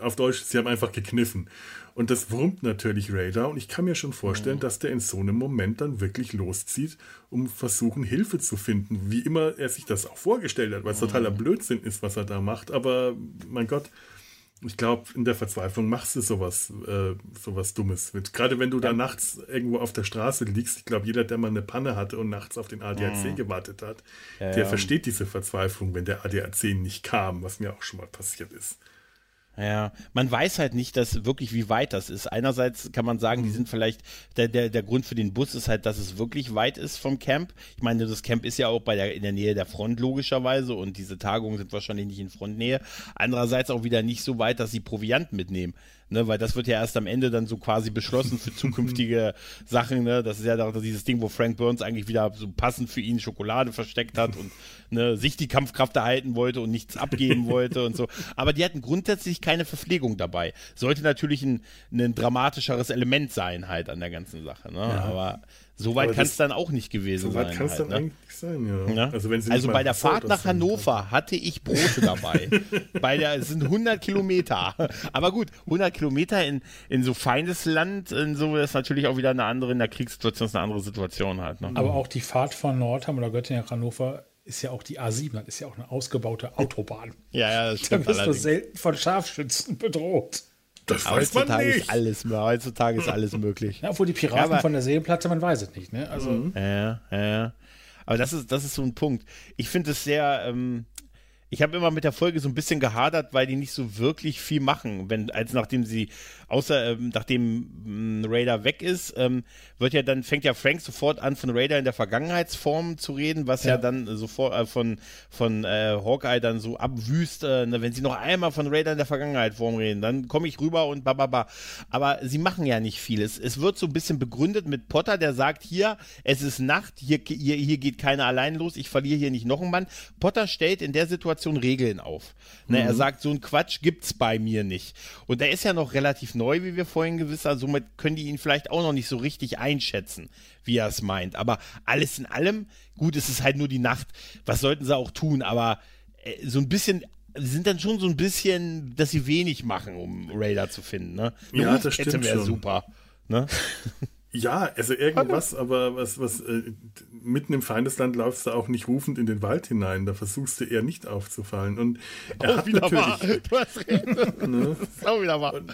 auf Deutsch, sie haben einfach gekniffen. Und das wurmt natürlich Radar und ich kann mir schon vorstellen, mhm. dass der in so einem Moment dann wirklich loszieht, um versuchen, Hilfe zu finden. Wie immer er sich das auch vorgestellt hat, weil es mhm. totaler Blödsinn ist, was er da macht. Aber mein Gott, ich glaube, in der Verzweiflung machst du sowas, äh, sowas Dummes mit. Gerade wenn du da nachts irgendwo auf der Straße liegst, ich glaube, jeder, der mal eine Panne hatte und nachts auf den ADAC mhm. gewartet hat, ja, der ja. versteht diese Verzweiflung, wenn der ADAC nicht kam, was mir auch schon mal passiert ist. Ja, man weiß halt nicht, dass wirklich wie weit das ist. Einerseits kann man sagen, die mhm. sind vielleicht, der, der, der Grund für den Bus ist halt, dass es wirklich weit ist vom Camp. Ich meine, das Camp ist ja auch bei der, in der Nähe der Front logischerweise und diese Tagungen sind wahrscheinlich nicht in Frontnähe. Andererseits auch wieder nicht so weit, dass sie Proviant mitnehmen. Ne, weil das wird ja erst am Ende dann so quasi beschlossen für zukünftige Sachen. Ne? Das ist ja doch dieses Ding, wo Frank Burns eigentlich wieder so passend für ihn Schokolade versteckt hat und ne, sich die Kampfkraft erhalten wollte und nichts abgeben wollte und so. Aber die hatten grundsätzlich keine Verpflegung dabei. Sollte natürlich ein, ein dramatischeres Element sein halt an der ganzen Sache. Ne? Ja. Aber so weit kann es dann auch nicht gewesen sein. So weit kann es halt, dann ne? eigentlich sein, ja. ja? Also, wenn Sie also bei der Fahrt nach Hannover kann. hatte ich Brote dabei. bei der, es sind 100 Kilometer. Aber gut, 100 Kilometer in, in so feines Land, in so ist natürlich auch wieder eine andere, in der Kriegssituation ist eine andere Situation halt. Ne? Aber auch die Fahrt von Nordheim oder Göttingen nach Hannover ist ja auch die A7, das ist ja auch eine ausgebaute Autobahn. ja, ja, das stimmt. Da bist du selten von Scharfschützen bedroht. Das weiß heutzutage man nicht. Ist alles, heutzutage ist alles möglich. Ja, obwohl die Piraten ja, von der Seenplatte, man weiß es nicht. Ne? Also, mhm. ja, ja. Aber das ist, das ist so ein Punkt. Ich finde es sehr, ähm, ich habe immer mit der Folge so ein bisschen gehadert, weil die nicht so wirklich viel machen. Wenn, als nachdem sie, außer ähm, nachdem ähm, Raider weg ist, ähm, wird ja dann, fängt ja Frank sofort an, von Raider in der Vergangenheitsform zu reden, was ja, ja dann sofort äh, von, von äh, Hawkeye dann so abwüst, äh, ne, wenn sie noch einmal von Raider in der Vergangenheitsform reden, dann komme ich rüber und bababa. Aber sie machen ja nicht viel. Es, es wird so ein bisschen begründet mit Potter, der sagt, hier, es ist Nacht, hier, hier, hier geht keiner allein los, ich verliere hier nicht noch einen Mann. Potter stellt in der Situation Situation Regeln auf. Ne, mhm. Er sagt, so ein Quatsch gibt's bei mir nicht. Und er ist ja noch relativ neu, wie wir vorhin gewiss haben. Somit können die ihn vielleicht auch noch nicht so richtig einschätzen, wie er es meint. Aber alles in allem, gut, es ist halt nur die Nacht. Was sollten sie auch tun? Aber äh, so ein bisschen sind dann schon so ein bisschen, dass sie wenig machen, um Raider zu finden. Ne? Ja, das stimmt wäre super. Ne? Ja, also irgendwas, aber was, was äh, mitten im Feindesland laufst du auch nicht rufend in den Wald hinein. Da versuchst du eher nicht aufzufallen. Und er oh, hat natürlich. Du hast recht. Ne? Auch wieder wahr. Und,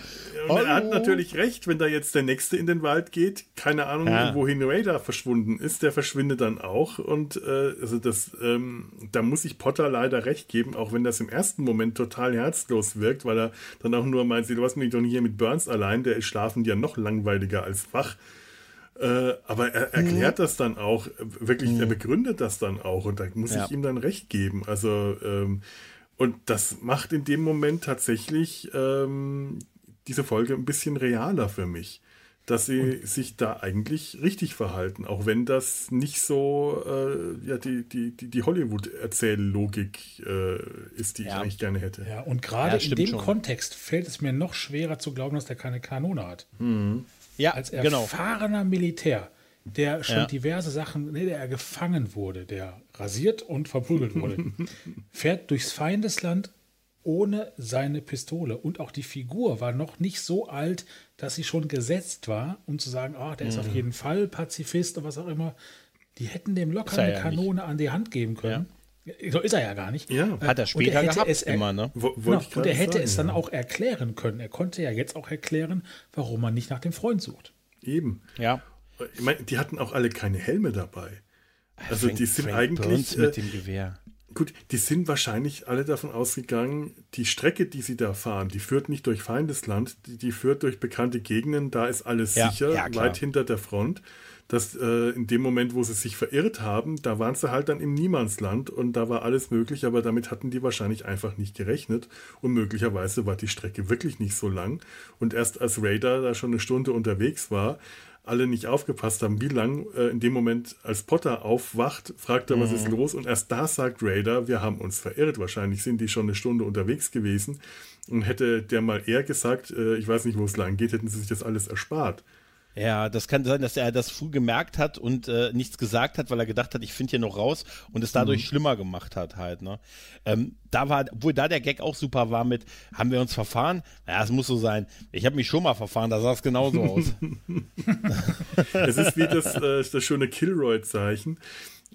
und er hat natürlich recht, wenn da jetzt der Nächste in den Wald geht, keine Ahnung, ja. wohin Raider verschwunden ist, der verschwindet dann auch. Und äh, also das, ähm, da muss ich Potter leider recht geben, auch wenn das im ersten Moment total herzlos wirkt, weil er dann auch nur meint, du hast mich doch nicht hier mit Burns allein, der ist schlafend ja noch langweiliger als wach. Äh, aber er erklärt mhm. das dann auch, wirklich, mhm. er begründet das dann auch und da muss ja. ich ihm dann recht geben. Also, ähm, und das macht in dem Moment tatsächlich ähm, diese Folge ein bisschen realer für mich, dass sie und? sich da eigentlich richtig verhalten, auch wenn das nicht so äh, ja, die, die, die, die Hollywood-Erzähllogik äh, ist, die ja. ich eigentlich gerne hätte. Ja, und gerade ja, in dem schon. Kontext fällt es mir noch schwerer zu glauben, dass der keine Kanone hat. Mhm. Ja, als genau. erfahrener genau. Militär, der schon ja. diverse Sachen, nee, der er gefangen wurde, der rasiert und verprügelt wurde, fährt durchs Feindesland ohne seine Pistole. Und auch die Figur war noch nicht so alt, dass sie schon gesetzt war, um zu sagen, oh, der ist auf mhm. jeden Fall Pazifist oder was auch immer. Die hätten dem locker eine Kanone nicht. an die Hand geben können. Ja. So ist er ja gar nicht. Ja. Hat er später er gehabt, es immer, ne? Wo, genau. Und er hätte sagen, es dann auch erklären können. Er konnte ja jetzt auch erklären, warum man nicht nach dem Freund sucht. Eben. Ja. Ich meine, die hatten auch alle keine Helme dabei. Also Frank, die sind Frank eigentlich. Burns mit dem Gewehr. Gut, die sind wahrscheinlich alle davon ausgegangen, die Strecke, die sie da fahren, die führt nicht durch Feindesland, die, die führt durch bekannte Gegenden, da ist alles ja, sicher, ja, weit hinter der Front. Dass äh, in dem Moment, wo sie sich verirrt haben, da waren sie halt dann im Niemandsland und da war alles möglich, aber damit hatten die wahrscheinlich einfach nicht gerechnet und möglicherweise war die Strecke wirklich nicht so lang und erst als Raider da schon eine Stunde unterwegs war, alle nicht aufgepasst haben, wie lang äh, in dem Moment, als Potter aufwacht, fragt er, mhm. was ist los? Und erst da sagt Raider, wir haben uns verirrt. Wahrscheinlich sind die schon eine Stunde unterwegs gewesen. Und hätte der mal eher gesagt, äh, ich weiß nicht, wo es lang geht, hätten sie sich das alles erspart. Ja, das kann sein, dass er das früh gemerkt hat und äh, nichts gesagt hat, weil er gedacht hat, ich finde hier noch raus und es dadurch mhm. schlimmer gemacht hat halt. Ne? Ähm, da war, obwohl da der Gag auch super war mit, haben wir uns verfahren? Ja, es muss so sein. Ich habe mich schon mal verfahren, da sah es genauso aus. es ist wie das, äh, das schöne Kilroy-Zeichen.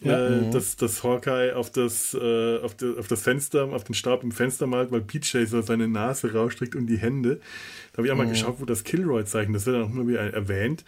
Ja, äh, mhm. dass, dass Hawkeye auf das, äh, auf, de, auf das Fenster, auf den Stab im Fenster malt, weil PJ so seine Nase rausstreckt und die Hände. Da habe ich auch mal mhm. geschaut, wo das Kilroy-Zeichen, das wird dann auch immer wieder erwähnt.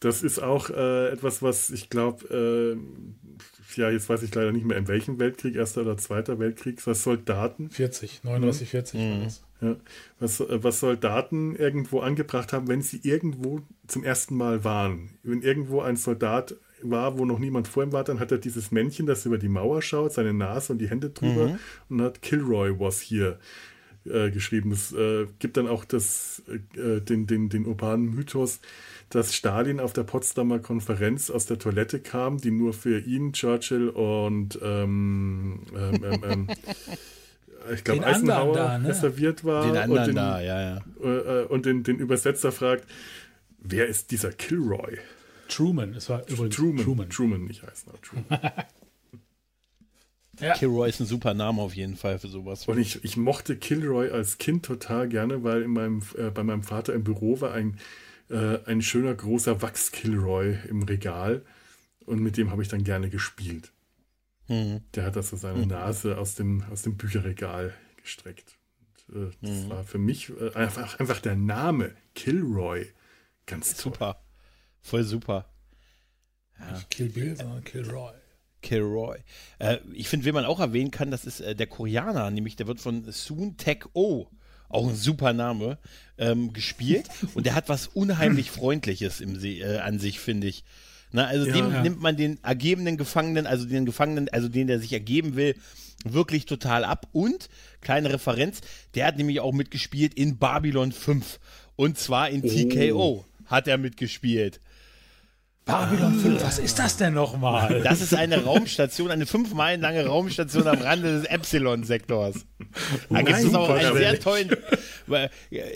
Das ist auch äh, etwas, was ich glaube, äh, ja, jetzt weiß ich leider nicht mehr, in welchem Weltkrieg, Erster oder Zweiter Weltkrieg, was Soldaten. 40, 39, 40 mhm. war das. Ja, was, was Soldaten irgendwo angebracht haben, wenn sie irgendwo zum ersten Mal waren. Wenn irgendwo ein Soldat war, wo noch niemand vor ihm war, dann hat er dieses Männchen, das über die Mauer schaut, seine Nase und die Hände drüber mhm. und hat Kilroy was here äh, geschrieben. Es äh, gibt dann auch das, äh, den, den, den urbanen Mythos, dass Stalin auf der Potsdamer Konferenz aus der Toilette kam, die nur für ihn, Churchill und ähm, ähm, ähm, ähm ich glaube Eisenhower da, ne? reserviert war. Den anderen und den, da, ja, ja. Äh, und den, den Übersetzer fragt, wer ist dieser Kilroy? Truman, es war übrigens Truman. Truman, Truman nicht heißt er. Truman. ja. Kilroy ist ein super Name auf jeden Fall für sowas. Und ich, ich mochte Kilroy als Kind total gerne, weil in meinem, äh, bei meinem Vater im Büro war ein, äh, ein schöner großer Wachs-Kilroy im Regal. Und mit dem habe ich dann gerne gespielt. Mhm. Der hat das so seine mhm. Nase aus dem, aus dem Bücherregal gestreckt. Und, äh, das mhm. war für mich äh, einfach, einfach der Name Kilroy ganz toll. Super. Voll super. Ja. Kill Bill, sondern Kill Roy. Kilroy. Äh, ich finde, wen man auch erwähnen kann, das ist äh, der Koreaner, nämlich der wird von Soon Tech O, auch ein super Name, ähm, gespielt. Und der hat was unheimlich Freundliches im See, äh, an sich, finde ich. Na, also ja, dem ja. nimmt man den ergebenen Gefangenen, also den Gefangenen, also den, der sich ergeben will, wirklich total ab. Und, kleine Referenz, der hat nämlich auch mitgespielt in Babylon 5. Und zwar in oh. TKO hat er mitgespielt. Babylon 5, was ist das denn nochmal? Das ist eine Raumstation, eine fünf Meilen lange Raumstation am Rande des Epsilon-Sektors. Da gibt es auch einen sehr tollen.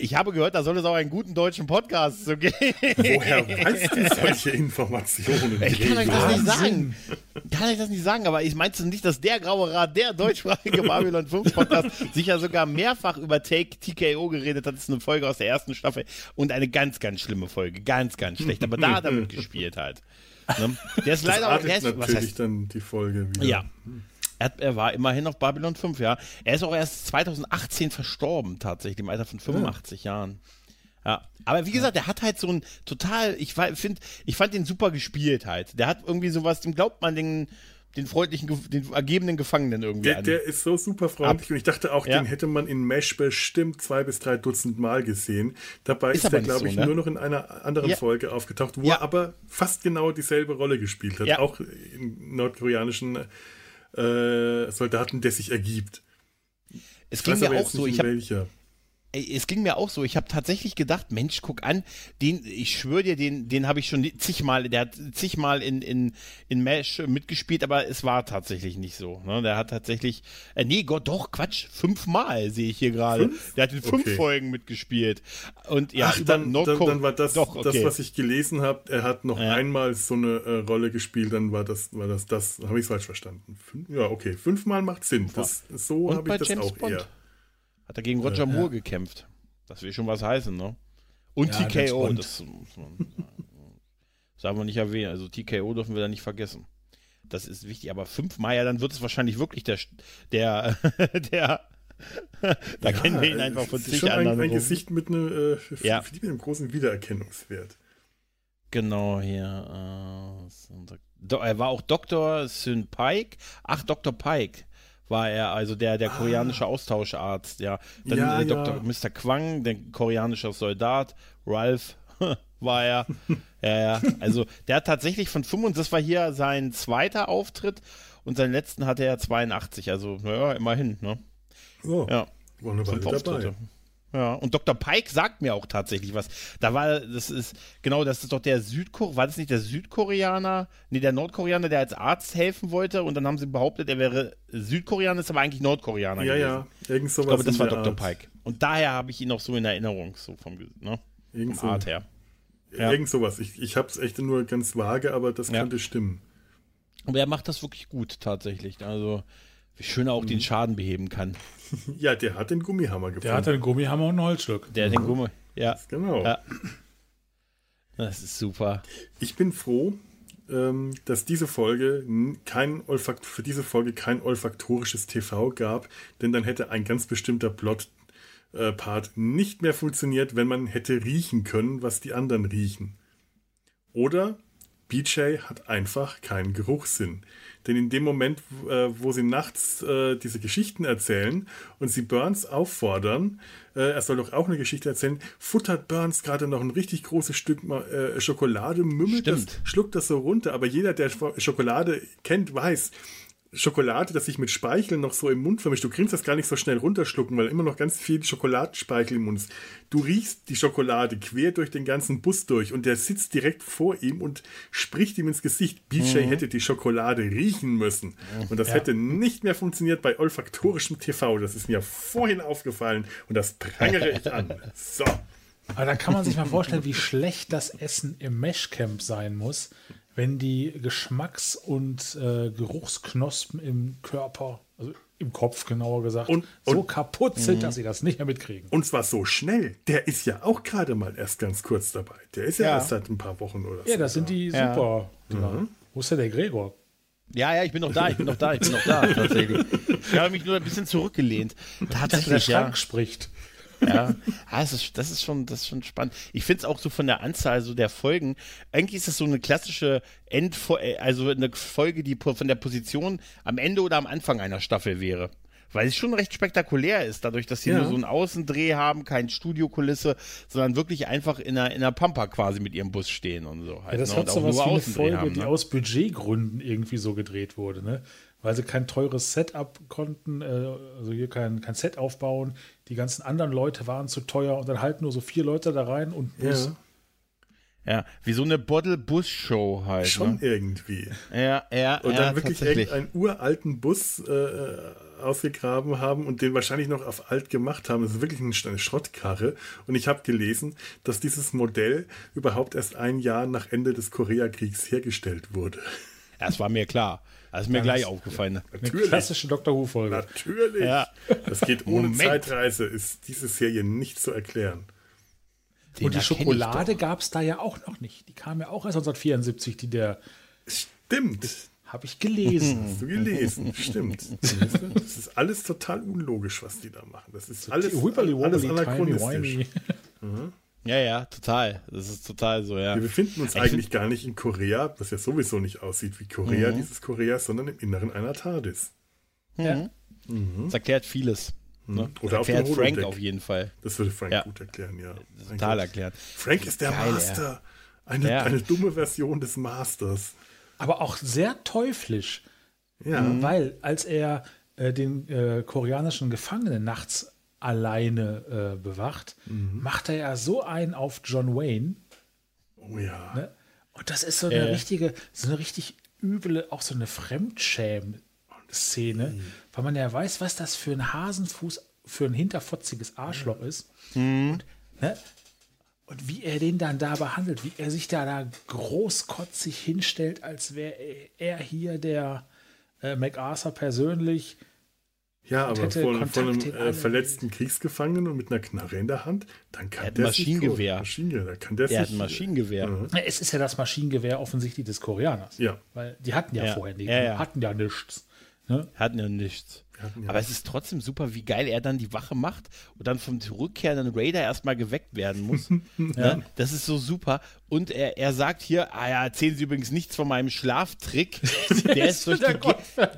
Ich habe gehört, da soll es auch einen guten deutschen Podcast zu geben. Woher weißt du solche Informationen? Ich kann euch das nicht sagen. Kann ich das nicht sagen, aber ich meinte nicht, dass der Graue Rat, der deutschsprachige Babylon 5 Podcast, sich ja sogar mehrfach über Take TKO geredet hat. Das ist eine Folge aus der ersten Staffel und eine ganz, ganz schlimme Folge. Ganz, ganz schlecht. Aber da hat er mitgespielt halt. Ne? Der ist leider auch. Der ist, natürlich was heißt, dann die Folge wieder. Ja. Er, er, war immerhin auf Babylon 5, ja. Er ist auch erst 2018 verstorben, tatsächlich, im Alter von 85 ja. Jahren. Ja. Aber wie gesagt, der hat halt so ein total, ich finde, ich fand den super gespielt halt. Der hat irgendwie sowas, dem glaubt man den, den freundlichen, den ergebenen Gefangenen irgendwie der, an. Der ist so super freundlich Ab. und ich dachte auch, ja. den hätte man in Mesh bestimmt zwei bis drei Dutzend Mal gesehen. Dabei ist, ist der, glaube so, ich, ne? nur noch in einer anderen ja. Folge aufgetaucht, wo er aber fast genau dieselbe Rolle gespielt hat. Auch in nordkoreanischen äh, Soldaten, der sich ergibt. Es ging mir auch so, ich habe es ging mir auch so. Ich habe tatsächlich gedacht, Mensch, guck an, den, ich schwöre dir, den, den habe ich schon zigmal, der hat zigmal in, in, in Mesh mitgespielt, aber es war tatsächlich nicht so. Ne? Der hat tatsächlich, äh, nee, Gott, doch, Quatsch, fünfmal sehe ich hier gerade. Der hat in fünf okay. Folgen mitgespielt. Und ja, Ach, dann, dann, dann, war das, doch, okay. das, was ich gelesen habe, er hat noch ja. einmal so eine äh, Rolle gespielt, dann war das, war das, das, habe ich es falsch verstanden. Fünf, ja, okay, fünfmal macht Sinn. Das, so habe ich das James auch Bond. eher. Hat er gegen Roger äh, Moore ja. gekämpft. Das will schon was heißen, ne? Und ja, TKO, das muss man sagen wir nicht erwähnen. Also TKO dürfen wir da nicht vergessen. Das ist wichtig, aber fünfmal, ja, dann wird es wahrscheinlich wirklich der, der, der, da ja, kennen wir ihn einfach von zig anderen. Ein, ein Gesicht mit, ne, äh, ja. mit einem großen Wiedererkennungswert. Genau, hier. Äh, er war auch Dr. Syn Pike. Ach, Dr. Pike war er, also der, der koreanische ah. Austauscharzt, ja. Dann ja, äh, Dr. Ja. Mr. Kwang, der koreanische Soldat, Ralph war er. ja, ja. Also der hat tatsächlich von 25, das war hier sein zweiter Auftritt und seinen letzten hatte er 82, also naja, immerhin, ne? Oh, ja. War eine Weile dabei. Ja, und Dr. Pike sagt mir auch tatsächlich was. Da war, das ist, genau, das ist doch der Südkoreaner, war das nicht der Südkoreaner? Nee, der Nordkoreaner, der als Arzt helfen wollte und dann haben sie behauptet, er wäre Südkoreaner, ist aber eigentlich Nordkoreaner. Ja, gewesen. ja, irgend sowas. Ich glaube, das war Dr. Art. Pike. Und daher habe ich ihn noch so in Erinnerung, so vom, ne? Irgend vom so, Art her. Ja. Irgend sowas. Ich, ich habe es echt nur ganz vage, aber das ja. könnte stimmen. Aber er macht das wirklich gut, tatsächlich. Also, wie schön er auch mhm. den Schaden beheben kann. Ja, der hat den Gummihammer gefunden. Der hat den Gummihammer und ein Holzstück. Der hat den Gummi, ja. Genau. Ja. Das ist super. Ich bin froh, ähm, dass diese Folge kein Olfakt für diese Folge kein olfaktorisches TV gab, denn dann hätte ein ganz bestimmter Plot-Part äh, nicht mehr funktioniert, wenn man hätte riechen können, was die anderen riechen. Oder BJ hat einfach keinen Geruchssinn. Denn in dem Moment, äh, wo sie nachts äh, diese Geschichten erzählen und sie Burns auffordern, äh, er soll doch auch eine Geschichte erzählen, futtert Burns gerade noch ein richtig großes Stück äh, Schokolade, mümmelt Stimmt. das, schluckt das so runter. Aber jeder, der Schokolade kennt, weiß, Schokolade, das sich mit Speichel noch so im Mund vermischt. Du kriegst das gar nicht so schnell runterschlucken, weil immer noch ganz viel Schokoladenspeichel im Mund ist. Du riechst die Schokolade quer durch den ganzen Bus durch und der sitzt direkt vor ihm und spricht ihm ins Gesicht. BJ mhm. hätte die Schokolade riechen müssen. Und das ja. hätte nicht mehr funktioniert bei olfaktorischem TV. Das ist mir vorhin aufgefallen und das prangere ich an. So. Aber da kann man sich mal vorstellen, wie schlecht das Essen im Meshcamp sein muss, wenn die Geschmacks- und äh, Geruchsknospen im Körper, also im Kopf genauer gesagt, und, und, so kaputt sind, mh. dass sie das nicht mehr mitkriegen. Und zwar so schnell. Der ist ja auch gerade mal erst ganz kurz dabei. Der ist ja, ja. erst seit ein paar Wochen oder so. Ja, das sind die ja. super. Mhm. Wo ist denn der Gregor? Ja, ja, ich bin noch da, ich bin noch da, ich bin noch da, tatsächlich. Ich habe mich nur ein bisschen zurückgelehnt. Tatsächlich, der Schrank ja. spricht. Ja, das ist, das ist schon, das ist schon spannend. Ich finde es auch so von der Anzahl so der Folgen. Eigentlich ist das so eine klassische Endfolge, also eine Folge, die von der Position am Ende oder am Anfang einer Staffel wäre. Weil es schon recht spektakulär ist, dadurch, dass sie ja. nur so einen Außendreh haben, kein Studiokulisse, sondern wirklich einfach in der, in der Pampa quasi mit ihrem Bus stehen und so. Halt, ja, das ne? hat so was wie eine Folge, haben, ne? die aus Budgetgründen irgendwie so gedreht wurde, ne? Weil sie kein teures Setup konnten, äh, also hier kein, kein Set aufbauen. Die ganzen anderen Leute waren zu teuer und dann halt nur so vier Leute da rein und Bus. Ja. Ja, wie so eine Bottle-Bus-Show halt. Schon ne? irgendwie. Ja, ja. Und dann wirklich irgendeinen uralten Bus äh, ausgegraben haben und den wahrscheinlich noch auf alt gemacht haben. Das ist wirklich eine Schrottkarre. Und ich habe gelesen, dass dieses Modell überhaupt erst ein Jahr nach Ende des Koreakriegs hergestellt wurde. Das war mir klar. Das ist mir das gleich aufgefallen. Ja, natürlich. Eine klassische Dr. Who-Folge. Natürlich. Ja. Das geht ohne Moment. Zeitreise, ist diese Serie nicht zu erklären. Den und die Schokolade gab es da ja auch noch nicht. Die kam ja auch erst 1974, die der. Stimmt. Habe ich gelesen. Hast du gelesen, stimmt. Das ist alles total unlogisch, was die da machen. Das ist alles, alles anachronistisch. Mhm. Ja, ja, total. Das ist total so, ja. Wir befinden uns ich eigentlich gar nicht in Korea, was ja sowieso nicht aussieht wie Korea, mhm. dieses Korea, sondern im Inneren einer TARDIS. Ja. Mhm. Das erklärt vieles. Mhm. Ne? Oder auf dem Frank auf jeden Fall. Das würde Frank ja. gut erklären, ja. Total erklärt. Frank ist der Geil, Master. Eine, ja. eine dumme Version des Masters aber auch sehr teuflisch. Ja. Weil als er äh, den äh, koreanischen Gefangenen nachts alleine äh, bewacht, mhm. macht er ja so einen auf John Wayne. Oh ja. Ne? Und das ist so eine richtige, so eine richtig üble, auch so eine Fremdschäm-Szene, mhm. weil man ja weiß, was das für ein Hasenfuß, für ein hinterfotziges Arschloch ist. Mhm. Und, ne? Und wie er den dann da behandelt, wie er sich da, da großkotzig hinstellt, als wäre er hier der äh, MacArthur persönlich. Ja, aber von, von einem äh, verletzten Kriegsgefangenen und mit einer Knarre in der Hand, dann kann er der Maschinengewehr. Maschinengewehr. Kann der, der hat ein Maschinengewehr. Uh Es ist ja das Maschinengewehr offensichtlich des Koreaners. Ja. Weil die hatten ja, ja. vorher nichts. Ja, ja. Hatten ja nichts. Ne? Hatten ja nichts. Aber es ist trotzdem super, wie geil er dann die Wache macht und dann vom zurückkehrenden Raider erstmal geweckt werden muss. ja. Ne? Das ist so super. Und er, er sagt hier, ah ja, erzählen Sie übrigens nichts von meinem Schlaftrick. Der ist, durch die,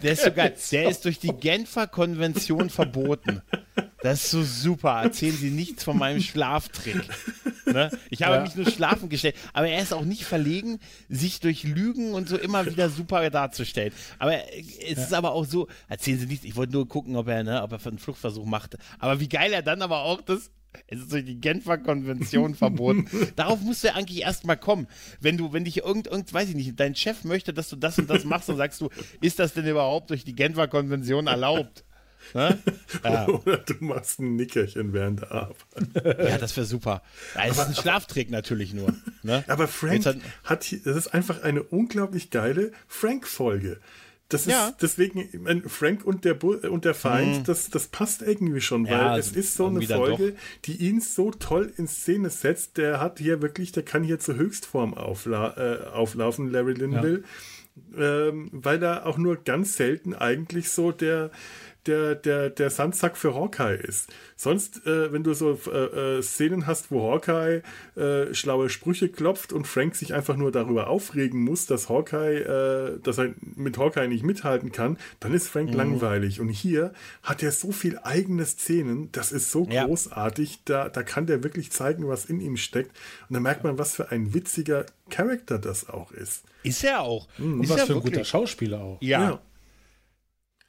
der ist so geil. Der ist durch die Genfer Konvention verboten. Das ist so super. Erzählen Sie nichts von meinem Schlaftrick. Ne? Ich habe ja. mich nur schlafen gestellt. Aber er ist auch nicht verlegen, sich durch Lügen und so immer wieder super darzustellen. Aber es ja. ist aber auch so, erzählen Sie nichts, ich wollte nur gucken, ob er, ne, ob er einen Fluchtversuch machte. Aber wie geil er dann aber auch das es ist durch die Genfer Konvention verboten. Darauf musst du eigentlich erstmal kommen. Wenn du, wenn dich irgend, irgend, weiß ich nicht, dein Chef möchte, dass du das und das machst, dann sagst du, ist das denn überhaupt durch die Genfer Konvention erlaubt? Ne? Ja. Oder du machst ein Nickerchen während der Arbeit. Ja, das wäre super. Das ist ein Schlaftrick natürlich nur. Ne? Aber Frank hat, hat, das ist einfach eine unglaublich geile Frank-Folge. Das ist ja. deswegen, Frank und der, und der Feind, mhm. das, das passt irgendwie schon, weil ja, es ist so eine Folge, die ihn so toll in Szene setzt. Der hat hier wirklich, der kann hier zur Höchstform aufla äh, auflaufen, Larry Linville, ja. ähm, weil er auch nur ganz selten eigentlich so der der, der, der Sandsack für Hawkeye ist. Sonst, äh, wenn du so äh, äh, Szenen hast, wo Hawkeye äh, schlaue Sprüche klopft und Frank sich einfach nur darüber aufregen muss, dass Hawkeye, äh, dass er mit Hawkeye nicht mithalten kann, dann ist Frank mhm. langweilig. Und hier hat er so viel eigene Szenen, das ist so ja. großartig, da, da kann der wirklich zeigen, was in ihm steckt. Und da merkt man, was für ein witziger Charakter das auch ist. Ist er auch. Mhm. Und was für ein wirklich. guter Schauspieler auch. ja. ja.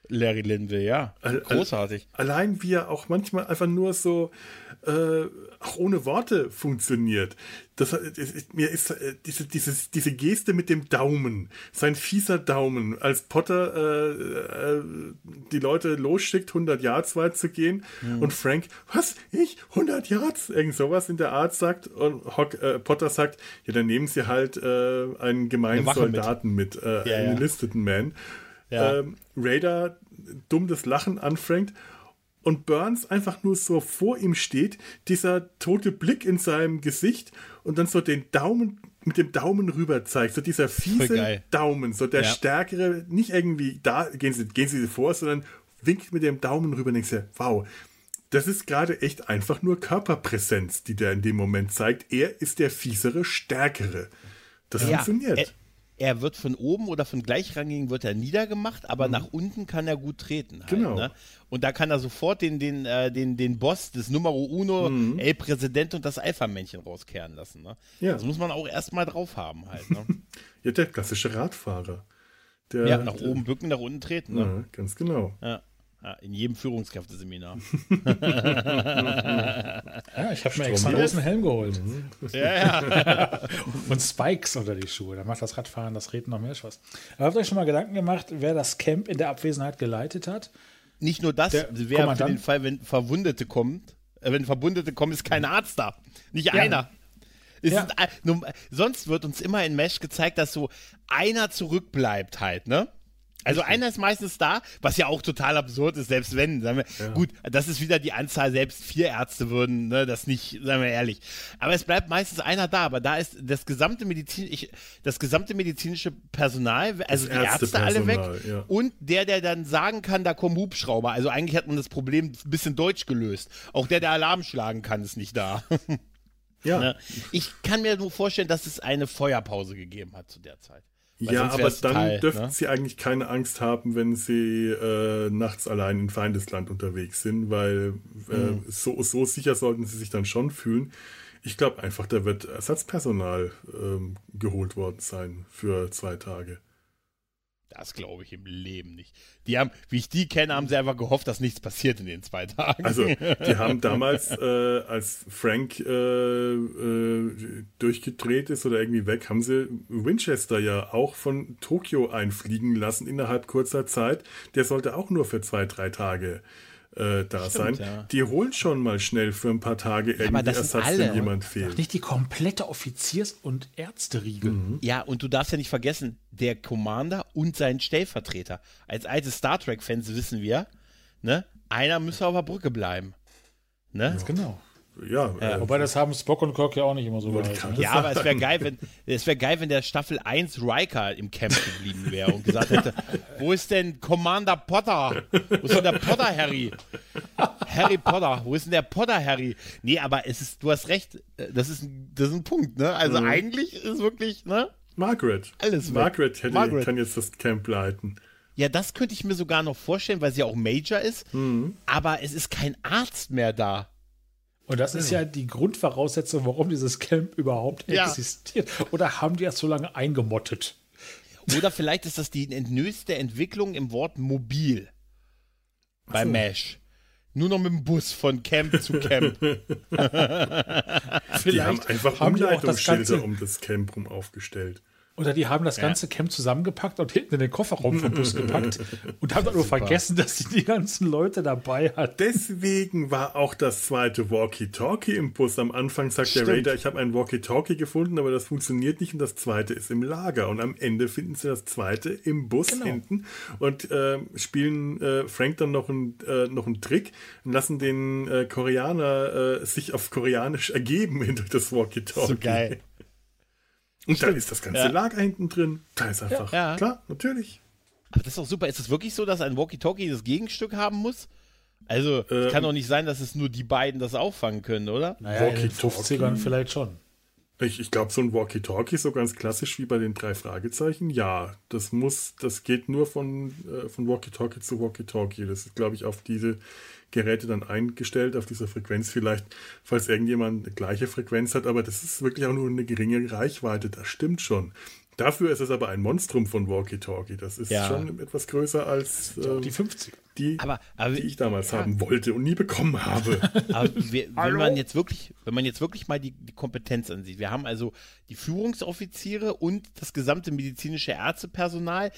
Larry Linville, ja. Großartig. Allein wie er auch manchmal einfach nur so äh, auch ohne Worte funktioniert. Das, ist, mir ist äh, diese, dieses, diese Geste mit dem Daumen, sein fieser Daumen, als Potter äh, äh, die Leute losschickt, 100 Yards weit zu gehen mhm. und Frank, was, ich, 100 Yards? Irgend sowas in der Art sagt und Hock, äh, Potter sagt, ja, dann nehmen sie halt äh, einen gemeinen Soldaten mit, mit ja, einen ja. enlisteten Man ja. ähm, Raider dumm das Lachen anfängt und Burns einfach nur so vor ihm steht, dieser tote Blick in seinem Gesicht und dann so den Daumen mit dem Daumen rüber zeigt, so dieser fiese Daumen, so der ja. stärkere, nicht irgendwie da, gehen sie, gehen sie vor, sondern winkt mit dem Daumen rüber und denkst dir, wow, das ist gerade echt einfach nur Körperpräsenz, die der in dem Moment zeigt. Er ist der fiesere, stärkere. Das ja, funktioniert. Er, wird von oben oder von gleichrangigen wird er niedergemacht, aber mhm. nach unten kann er gut treten. Halt, genau. Ne? Und da kann er sofort den, den, äh, den, den Boss des Numero Uno, mhm. El Präsident und das Alpha-Männchen rauskehren lassen. Ne? Ja. Das muss man auch erstmal drauf haben halt. Ne? ja, der klassische Radfahrer. Der, ja, nach der, oben bücken, nach unten treten. Ne? Ja, ganz genau. Ja. In jedem Führungskräfteseminar. ja, ich habe mir extra einen großen Helm geholt. Mhm. Ja, ja. Und Spikes unter die Schuhe. Da macht das Radfahren, das Reden noch mehr Spaß. Aber habt ihr euch schon mal Gedanken gemacht, wer das Camp in der Abwesenheit geleitet hat? Nicht nur das, wer für den Fall, wenn Verwundete kommt, äh, wenn Verwundete kommen, ist kein Arzt da. Nicht ja. einer. Ja. Ist, sonst wird uns immer in Mesh gezeigt, dass so einer zurückbleibt halt, ne? Also einer ist meistens da, was ja auch total absurd ist, selbst wenn, sagen wir, ja. gut, das ist wieder die Anzahl, selbst vier Ärzte würden ne, das nicht, sagen wir ehrlich. Aber es bleibt meistens einer da, aber da ist das gesamte Medizin, ich, das gesamte medizinische Personal, also das die Ärzte alle weg ja. und der, der dann sagen kann, da kommen Hubschrauber. Also eigentlich hat man das Problem ein bisschen deutsch gelöst. Auch der, der Alarm schlagen kann, ist nicht da. Ja. Ne? Ich kann mir nur vorstellen, dass es eine Feuerpause gegeben hat zu der Zeit. Ja, aber dann Teil, dürften ne? sie eigentlich keine Angst haben, wenn sie äh, nachts allein in Feindesland unterwegs sind, weil äh, mhm. so, so sicher sollten sie sich dann schon fühlen. Ich glaube einfach, da wird Ersatzpersonal ähm, geholt worden sein für zwei Tage. Das glaube ich im Leben nicht. Die haben, wie ich die kenne, haben sie einfach gehofft, dass nichts passiert in den zwei Tagen. Also, die haben damals, äh, als Frank äh, äh, durchgedreht ist oder irgendwie weg, haben sie Winchester ja auch von Tokio einfliegen lassen innerhalb kurzer Zeit. Der sollte auch nur für zwei, drei Tage äh, da Stimmt, sein. Ja. Die holen schon mal schnell für ein paar Tage irgendwie ja, Ersatz, alle. wenn jemand fehlt. Nicht die komplette Offiziers- und Ärzteriegel. Mhm. Ja, und du darfst ja nicht vergessen, der Commander und sein Stellvertreter. Als alte Star Trek-Fans wissen wir, ne, einer müsse auf der Brücke bleiben. Ne? Ja. Genau. Ja, äh, wobei das haben Spock und Kirk ja auch nicht immer so gemacht. Ja, aber es wäre geil, wenn es wäre geil, wenn der Staffel 1 Riker im Camp geblieben wäre und gesagt hätte, wo ist denn Commander Potter? Wo ist denn der Potter Harry? Harry Potter, wo ist denn der Potter Harry? Nee, aber es ist du hast recht, äh, das ist das ist ein Punkt, ne? Also mhm. eigentlich ist wirklich, ne? Margaret. Alles Margaret, hätte, Margaret kann jetzt das Camp leiten. Ja, das könnte ich mir sogar noch vorstellen, weil sie auch Major ist. Mhm. Aber es ist kein Arzt mehr da. Und das ist ja die Grundvoraussetzung, warum dieses Camp überhaupt ja. existiert. Oder haben die das so lange eingemottet? Oder vielleicht ist das die neueste Entwicklung im Wort mobil bei so. MASH. Nur noch mit dem Bus von Camp zu Camp. vielleicht die haben einfach haben Umleitungsschilder um das Camp rum aufgestellt. Oder die haben das ganze ja. Camp zusammengepackt und hinten in den Kofferraum vom Bus gepackt und haben dann nur vergessen, dass sie die ganzen Leute dabei hat. Deswegen war auch das zweite Walkie-Talkie im Bus. Am Anfang sagt Stimmt. der Raider, ich habe ein Walkie-Talkie gefunden, aber das funktioniert nicht und das zweite ist im Lager. Und am Ende finden sie das zweite im Bus genau. hinten und äh, spielen äh, Frank dann noch, ein, äh, noch einen Trick und lassen den äh, Koreaner äh, sich auf Koreanisch ergeben durch das Walkie-Talkie. So geil. Und Stimmt. da ist das ganze ja. Lager hinten drin. Da ist einfach, ja, ja. klar, natürlich. Aber das ist doch super. Ist es wirklich so, dass ein Walkie-Talkie das Gegenstück haben muss? Also, ähm, kann doch nicht sein, dass es nur die beiden das auffangen können, oder? Naja, 50ern vielleicht schon. Ich, ich glaube, so ein Walkie-Talkie, so ganz klassisch wie bei den drei Fragezeichen, ja, das muss, das geht nur von, äh, von Walkie-Talkie zu Walkie-Talkie. Das ist, glaube ich, auf diese Geräte dann eingestellt auf dieser Frequenz vielleicht, falls irgendjemand eine gleiche Frequenz hat, aber das ist wirklich auch nur eine geringe Reichweite, das stimmt schon. Dafür ist es aber ein Monstrum von Walkie-Talkie. Das ist ja. schon etwas größer als äh, die 50 die, aber, aber, die ich damals ja. haben wollte und nie bekommen habe. Aber wir, wenn man jetzt wirklich, wenn man jetzt wirklich mal die, die, Kompetenz ansieht, wir haben also die Führungsoffiziere und das gesamte medizinische Ärztepersonal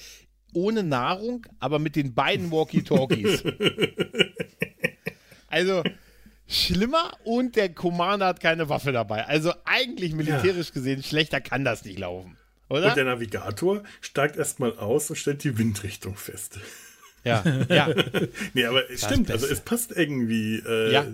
ohne Nahrung, aber mit den beiden Walkie-Talkies. Also schlimmer und der Commander hat keine Waffe dabei. Also eigentlich militärisch ja. gesehen, schlechter kann das nicht laufen. Oder? Und der Navigator steigt erstmal aus und stellt die Windrichtung fest. Ja, ja. nee, aber es stimmt, also es passt irgendwie. Äh, ja.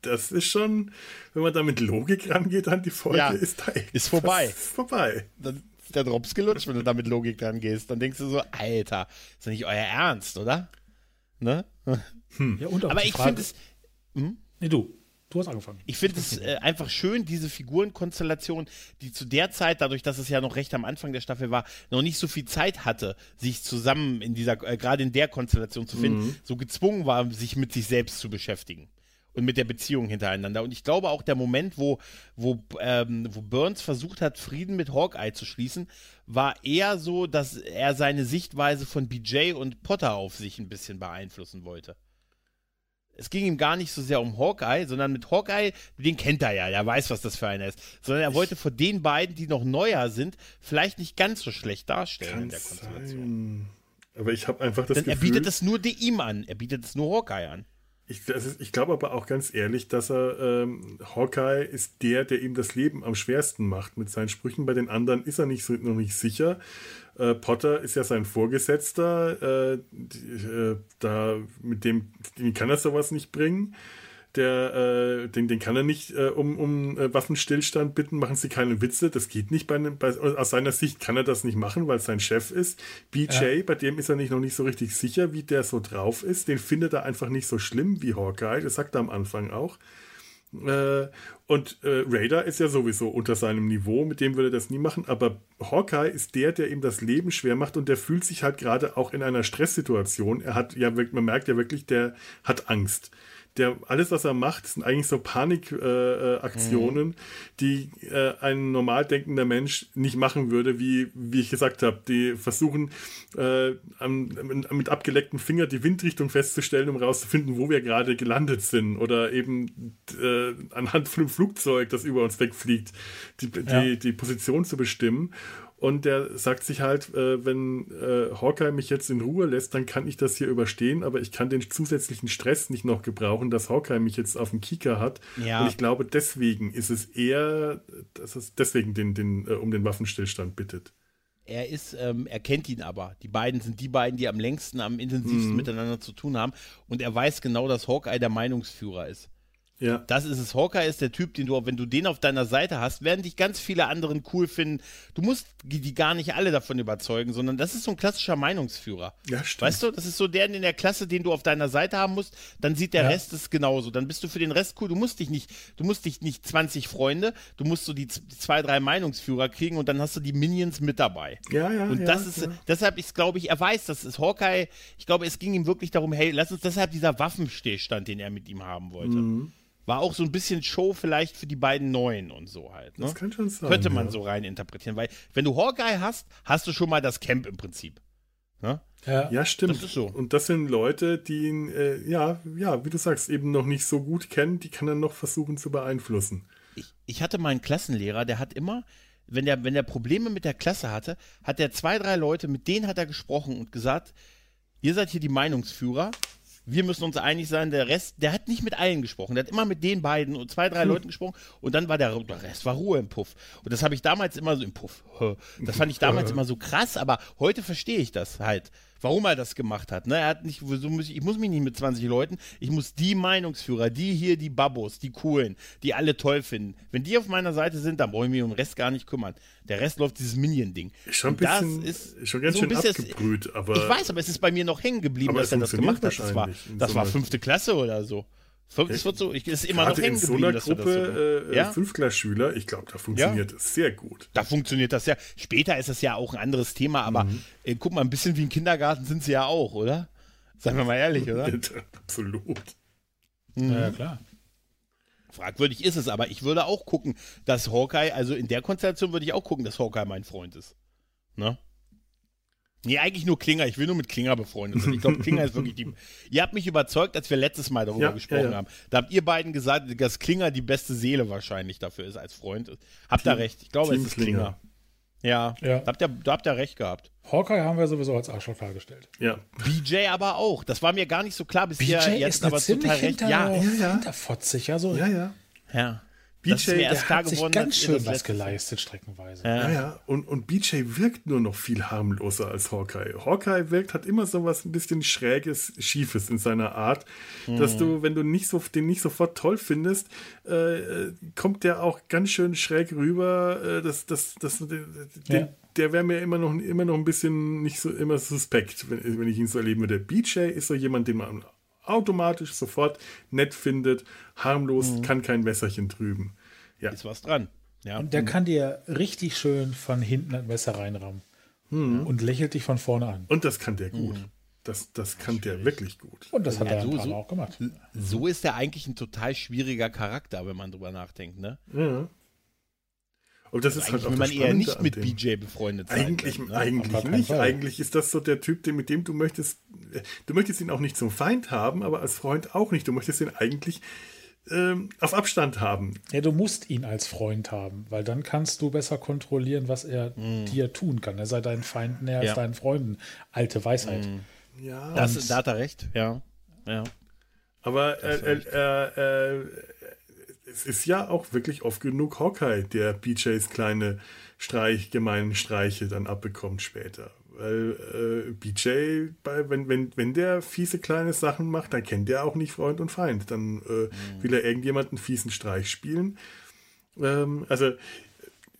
Das ist schon, wenn man da mit Logik rangeht an die Folge, ja. ist da Ist vorbei. Ist vorbei. Dann ist der Drops gelutscht, wenn du da mit Logik rangehst. Dann denkst du so, Alter, ist doch nicht euer Ernst, oder? Ne? Hm. Ja, Aber ich finde es, Hm? Nee, du. Du hast angefangen. Ich finde es äh, einfach schön, diese Figurenkonstellation, die zu der Zeit, dadurch, dass es ja noch recht am Anfang der Staffel war, noch nicht so viel Zeit hatte, sich zusammen in dieser, äh, gerade in der Konstellation zu finden, mhm. so gezwungen war, sich mit sich selbst zu beschäftigen und mit der Beziehung hintereinander. Und ich glaube auch der Moment, wo, wo, ähm, wo Burns versucht hat, Frieden mit Hawkeye zu schließen, war eher so, dass er seine Sichtweise von BJ und Potter auf sich ein bisschen beeinflussen wollte es ging ihm gar nicht so sehr um Hawkeye, sondern mit Hawkeye, den kennt er ja, der weiß, was das für einer ist. Sondern er wollte vor den beiden, die noch neuer sind, vielleicht nicht ganz so schlecht darstellen Kann in der Konstellation. Sein. Aber ich habe einfach das Denn Gefühl. Er bietet es nur ihm an, er bietet es nur Hawkeye an. Ich, ich glaube aber auch ganz ehrlich, dass er ähm, Hawkeye ist der, der ihm das Leben am schwersten macht mit seinen Sprüchen. Bei den anderen ist er nicht so, noch nicht sicher. Äh, Potter ist ja sein Vorgesetzter. Äh, die, äh, da mit dem, dem kann er sowas nicht bringen der, äh, den, den kann er nicht äh, um, um äh, Waffenstillstand bitten, machen Sie keine Witze, das geht nicht. Bei, bei, aus seiner Sicht kann er das nicht machen, weil es sein Chef ist. BJ, ja. bei dem ist er nicht, noch nicht so richtig sicher, wie der so drauf ist. Den findet er einfach nicht so schlimm wie Hawkeye, das sagt er am Anfang auch. Äh, und äh, Raider ist ja sowieso unter seinem Niveau, mit dem würde er das nie machen, aber Hawkeye ist der, der ihm das Leben schwer macht und der fühlt sich halt gerade auch in einer Stresssituation. Er hat ja, man merkt ja wirklich, der hat Angst der alles, was er macht, sind eigentlich so Panikaktionen, äh, mhm. die äh, ein normal denkender Mensch nicht machen würde, wie, wie ich gesagt habe. Die versuchen äh, am, mit abgeleckten Finger die Windrichtung festzustellen, um herauszufinden, wo wir gerade gelandet sind. Oder eben äh, anhand von einem Flugzeug, das über uns wegfliegt, die, ja. die, die Position zu bestimmen. Und der sagt sich halt, äh, wenn äh, Hawkeye mich jetzt in Ruhe lässt, dann kann ich das hier überstehen, aber ich kann den zusätzlichen Stress nicht noch gebrauchen, dass Hawkeye mich jetzt auf dem Kieker hat. Ja. Und ich glaube, deswegen ist es eher, dass es deswegen den, den, äh, um den Waffenstillstand bittet. Er ist, ähm, er kennt ihn aber. Die beiden sind die beiden, die am längsten, am intensivsten mhm. miteinander zu tun haben. Und er weiß genau, dass Hawkeye der Meinungsführer ist. Ja. Das ist es. Hawkeye ist der Typ, den du, wenn du den auf deiner Seite hast, werden dich ganz viele anderen cool finden. Du musst die gar nicht alle davon überzeugen, sondern das ist so ein klassischer Meinungsführer. Ja, stimmt. Weißt du, das ist so der in der Klasse, den du auf deiner Seite haben musst, dann sieht der ja. Rest es genauso. Dann bist du für den Rest cool. Du musst dich nicht, du musst dich nicht 20 Freunde, du musst so die, zwei, drei Meinungsführer kriegen und dann hast du die Minions mit dabei. Ja, ja. Und das ja, ist, ja. deshalb ist, glaube ich, er weiß, das ist Hawkeye. Ich glaube, es ging ihm wirklich darum, hey, lass uns deshalb dieser Waffenstillstand, den er mit ihm haben wollte. Mhm. War auch so ein bisschen Show vielleicht für die beiden Neuen und so halt. Ne? Das kann schon sein. Könnte man ja. so rein interpretieren, weil wenn du Hawkeye hast, hast du schon mal das Camp im Prinzip. Ne? Ja. ja, stimmt. Das ist so. Und das sind Leute, die ihn, äh, ja, ja, wie du sagst, eben noch nicht so gut kennen, die kann er noch versuchen zu beeinflussen. Ich, ich hatte meinen Klassenlehrer, der hat immer, wenn der, wenn der Probleme mit der Klasse hatte, hat er zwei, drei Leute, mit denen hat er gesprochen und gesagt, ihr seid hier die Meinungsführer, wir müssen uns einig sein, der Rest, der hat nicht mit allen gesprochen, der hat immer mit den beiden und zwei, drei hm. Leuten gesprochen und dann war der, der Rest war Ruhe im Puff. Und das habe ich damals immer so im Puff. Das fand ich damals immer so krass, aber heute verstehe ich das halt warum er das gemacht hat. Ne? Er hat nicht, so muss ich, ich muss mich nicht mit 20 Leuten, ich muss die Meinungsführer, die hier, die Babos, die Coolen, die alle toll finden. Wenn die auf meiner Seite sind, dann brauche ich mich um den Rest gar nicht kümmern. Der Rest läuft dieses Minion-Ding. Schon ein bisschen, ist schon ganz so schön abgebrüht, aber. Ich weiß, aber es ist bei mir noch hängen geblieben, dass er das gemacht hat. Das war, das so war fünfte Klasse oder so. Es wird so, ich, ist immer noch hängen geblieben. In so einer Gruppe so äh, ja? Fünftklasschüler, ich glaube, da funktioniert ja? es sehr gut. Da funktioniert das ja. Später ist das ja auch ein anderes Thema, aber mhm. äh, guck mal, ein bisschen wie ein Kindergarten sind sie ja auch, oder? Seien wir mal ehrlich, oder? Absolut. Mhm. Ja, klar. Fragwürdig ist es, aber ich würde auch gucken, dass Hawkeye, also in der Konstellation würde ich auch gucken, dass Hawkeye mein Freund ist. Ne? Nee, eigentlich nur Klinger. Ich will nur mit Klinger befreundet sein. Ich glaube, Klinger ist wirklich die. Ihr habt mich überzeugt, als wir letztes Mal darüber ja, gesprochen ja, ja. haben. Da habt ihr beiden gesagt, dass Klinger die beste Seele wahrscheinlich dafür ist als Freund. Habt ihr recht. Ich glaube, Team es ist Klinger. Klinger. Ja, ja. Da, habt ihr, da habt ihr recht gehabt. Hawkeye haben wir sowieso als Arschloch dargestellt. Ja. BJ aber auch. Das war mir gar nicht so klar bisher. BJ jetzt ist aber total recht. Hinter, ja, ja. hinterfotzig. Also, ja, ja. Ja. BJ der hat sich ganz schön was geleistet, streckenweise. Ja, ja. Und, und BJ wirkt nur noch viel harmloser als Hawkeye. Hawkeye wirkt, hat immer so was ein bisschen Schräges, Schiefes in seiner Art, mhm. dass du, wenn du nicht so, den nicht sofort toll findest, äh, kommt der auch ganz schön schräg rüber. Äh, das, das, das, den, ja. Der wäre mir immer noch, immer noch ein bisschen nicht so immer suspekt, wenn, wenn ich ihn so erleben würde. BJ ist so jemand, den man automatisch sofort nett findet, harmlos, mhm. kann kein Messerchen trüben. Ja. Ist was dran. Ja. Und der kann dir richtig schön von hinten ein Messer reinrammen. Mhm. Und lächelt dich von vorne an. Und das kann der gut. Mhm. Das, das kann der wirklich gut. Und das hat ja, er so, so, auch gemacht. So ist er eigentlich ein total schwieriger Charakter, wenn man drüber nachdenkt, ne? Ja. Und das also ist halt auch will man eher nicht mit BJ befreundet sein. Eigentlich, können, ne? eigentlich nicht. Fall. Eigentlich ist das so der Typ, mit dem du möchtest, du möchtest ihn auch nicht zum Feind haben, aber als Freund auch nicht. Du möchtest ihn eigentlich ähm, auf Abstand haben. Ja, du musst ihn als Freund haben, weil dann kannst du besser kontrollieren, was er mm. dir tun kann. Er sei deinen Feinden näher ja. als deinen Freunden. Alte Weisheit. Mm. Ja. Das, da hat er recht, ja. ja. Aber äh, äh, äh, äh, es ist ja auch wirklich oft genug Hawkeye, der BJs kleine Streich, gemeinen Streiche dann abbekommt später. Weil äh, BJ, bei, wenn, wenn, wenn der fiese kleine Sachen macht, dann kennt der auch nicht Freund und Feind. Dann äh, mhm. will er irgendjemanden fiesen Streich spielen. Ähm, also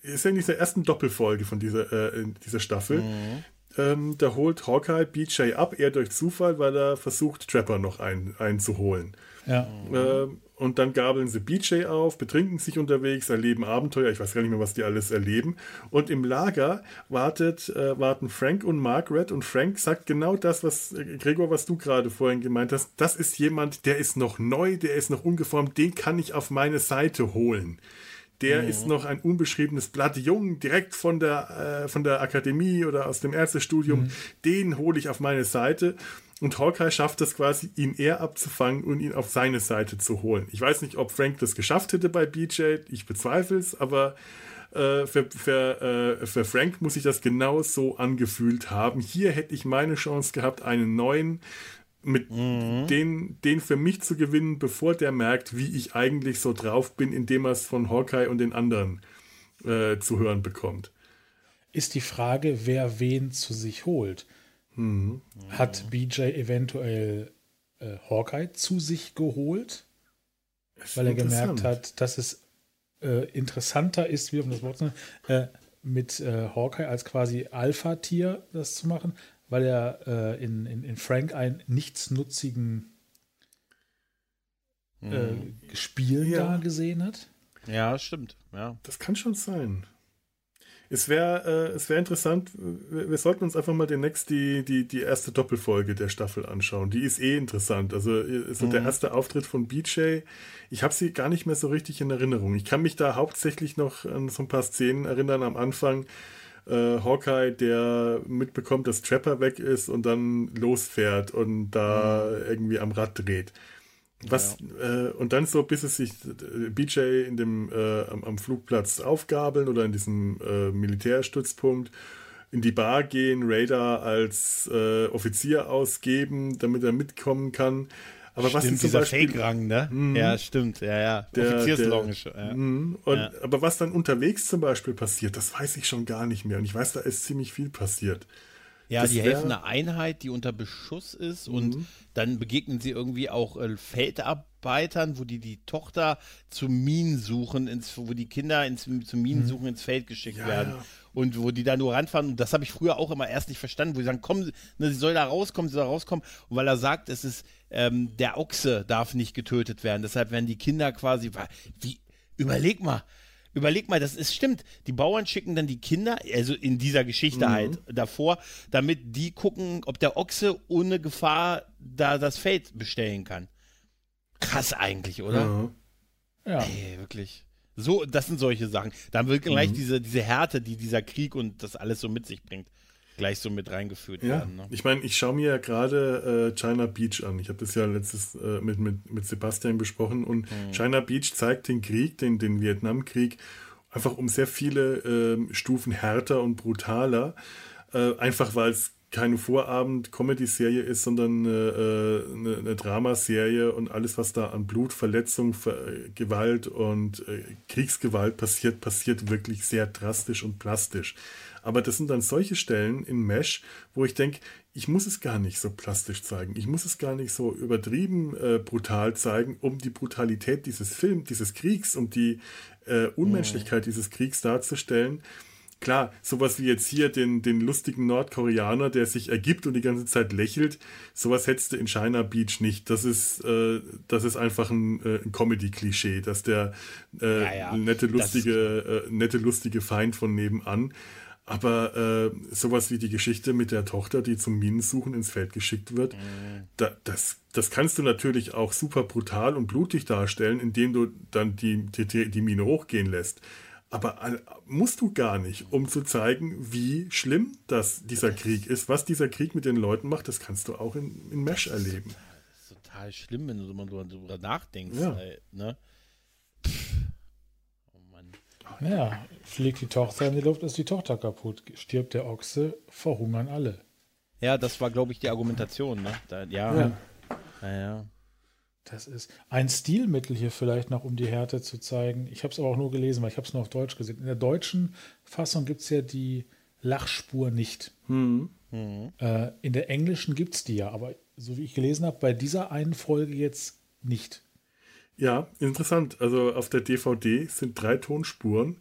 ist ja in dieser ersten Doppelfolge von dieser, äh, dieser Staffel. Mhm. Ähm, da holt Hawkeye BJ ab, eher durch Zufall, weil er versucht, Trapper noch ein, einzuholen. Ja. Ähm, und dann gabeln sie BJ auf, betrinken sich unterwegs, erleben Abenteuer. Ich weiß gar nicht mehr, was die alles erleben. Und im Lager wartet, äh, warten Frank und Margaret. Und Frank sagt genau das, was äh, Gregor, was du gerade vorhin gemeint hast. Das ist jemand, der ist noch neu, der ist noch ungeformt. Den kann ich auf meine Seite holen. Der mhm. ist noch ein unbeschriebenes Blatt jung, direkt von der, äh, von der Akademie oder aus dem Ärztestudium. Mhm. Den hole ich auf meine Seite. Und Hawkeye schafft es quasi, ihn eher abzufangen und ihn auf seine Seite zu holen. Ich weiß nicht, ob Frank das geschafft hätte bei BJ, ich bezweifle es, aber äh, für, für, äh, für Frank muss ich das genau so angefühlt haben. Hier hätte ich meine Chance gehabt, einen neuen mit mhm. den, den für mich zu gewinnen, bevor der merkt, wie ich eigentlich so drauf bin, indem er es von Hawkeye und den anderen äh, zu hören bekommt. Ist die Frage, wer wen zu sich holt. Mhm. Hat BJ eventuell äh, Hawkeye zu sich geholt, weil er gemerkt hat, dass es äh, interessanter ist, wie um das Wort zu nennen, äh, mit äh, Hawkeye als quasi Alpha-Tier das zu machen, weil er äh, in, in, in, Frank einen nichtsnutzigen mhm. Spiel ja. da gesehen hat. Ja, stimmt. Ja. Das kann schon sein. Es wäre äh, es wär interessant, wir, wir, sollten uns einfach mal demnächst die, die, die erste Doppelfolge der Staffel anschauen. Die ist eh interessant. Also äh, so mhm. der erste Auftritt von BJ, ich habe sie gar nicht mehr so richtig in Erinnerung. Ich kann mich da hauptsächlich noch an so ein paar Szenen erinnern am Anfang. Äh, Hawkeye, der mitbekommt, dass Trapper weg ist und dann losfährt und da mhm. irgendwie am Rad dreht. Was, ja. äh, und dann so, bis es sich äh, BJ in dem, äh, am, am, Flugplatz aufgabeln oder in diesem äh, Militärstützpunkt in die Bar gehen, Radar als äh, Offizier ausgeben, damit er mitkommen kann. Aber stimmt, was ist dieser Fake-Rang, ne? Mm, ja, stimmt, ja, ja. Offizierslounge. Ja. Mm, ja. Aber was dann unterwegs zum Beispiel passiert, das weiß ich schon gar nicht mehr. Und ich weiß, da ist ziemlich viel passiert. Ja, das die helfen eine Einheit, die unter Beschuss ist mhm. und dann begegnen sie irgendwie auch äh, Feldarbeitern, wo die die Tochter zu Minen suchen, ins, wo die Kinder ins, zu Minen mhm. suchen ins Feld geschickt ja, werden. Ja. Und wo die da nur ranfahren. Und das habe ich früher auch immer erst nicht verstanden, wo sie sagen, komm, ne, sie soll da rauskommen, sie soll da rauskommen. Und weil er sagt, es ist, ähm, der Ochse darf nicht getötet werden. Deshalb werden die Kinder quasi, wie, überleg mal, überleg mal, das ist stimmt. Die Bauern schicken dann die Kinder, also in dieser Geschichte mhm. halt davor, damit die gucken, ob der Ochse ohne Gefahr da das Feld bestellen kann. Krass eigentlich, oder? Mhm. Ja. Ey, wirklich. So, das sind solche Sachen. Dann wird gleich mhm. diese, diese Härte, die dieser Krieg und das alles so mit sich bringt gleich so mit reingeführt ja. werden. Ne? Ich meine, ich schaue mir ja gerade äh, China Beach an. Ich habe das ja letztes äh, mit, mit, mit Sebastian besprochen und mhm. China Beach zeigt den Krieg, den, den Vietnamkrieg, einfach um sehr viele äh, Stufen härter und brutaler. Äh, einfach weil es keine Vorabend-Comedy-Serie ist, sondern äh, eine, eine Dramaserie und alles, was da an Blut, Verletzung, Ver Gewalt und äh, Kriegsgewalt passiert, passiert wirklich sehr drastisch und plastisch. Aber das sind dann solche Stellen in Mesh, wo ich denke, ich muss es gar nicht so plastisch zeigen. Ich muss es gar nicht so übertrieben äh, brutal zeigen, um die Brutalität dieses Films, dieses Kriegs, um die äh, Unmenschlichkeit oh. dieses Kriegs darzustellen. klar, sowas wie jetzt hier den, den lustigen Nordkoreaner, der sich ergibt und die ganze Zeit lächelt, sowas hättest du in China Beach nicht. Das ist, äh, das ist einfach ein, äh, ein Comedy-Klischee, dass der äh, ja, ja. nette, lustige, äh, nette, lustige Feind von nebenan. Aber äh, sowas wie die Geschichte mit der Tochter, die zum Minensuchen ins Feld geschickt wird, mhm. da, das, das kannst du natürlich auch super brutal und blutig darstellen, indem du dann die, die, die Mine hochgehen lässt. Aber äh, musst du gar nicht, um zu zeigen, wie schlimm das dieser Krieg ist. Was dieser Krieg mit den Leuten macht, das kannst du auch in, in Mesh das erleben. Ist, das ist total schlimm, wenn du darüber nachdenkst. Ja. Halt, ne? Ja, fliegt die Tochter in die Luft, ist die Tochter kaputt. Stirbt der Ochse, verhungern alle. Ja, das war, glaube ich, die Argumentation. Ne? Da, ja. ja. ja, ja. Das ist ein Stilmittel hier vielleicht noch, um die Härte zu zeigen. Ich habe es aber auch nur gelesen, weil ich habe es nur auf Deutsch gesehen. In der deutschen Fassung gibt es ja die Lachspur nicht. Mhm. Äh, in der englischen gibt es die ja, aber so wie ich gelesen habe, bei dieser einen Folge jetzt nicht. Ja, interessant. Also auf der DVD sind drei Tonspuren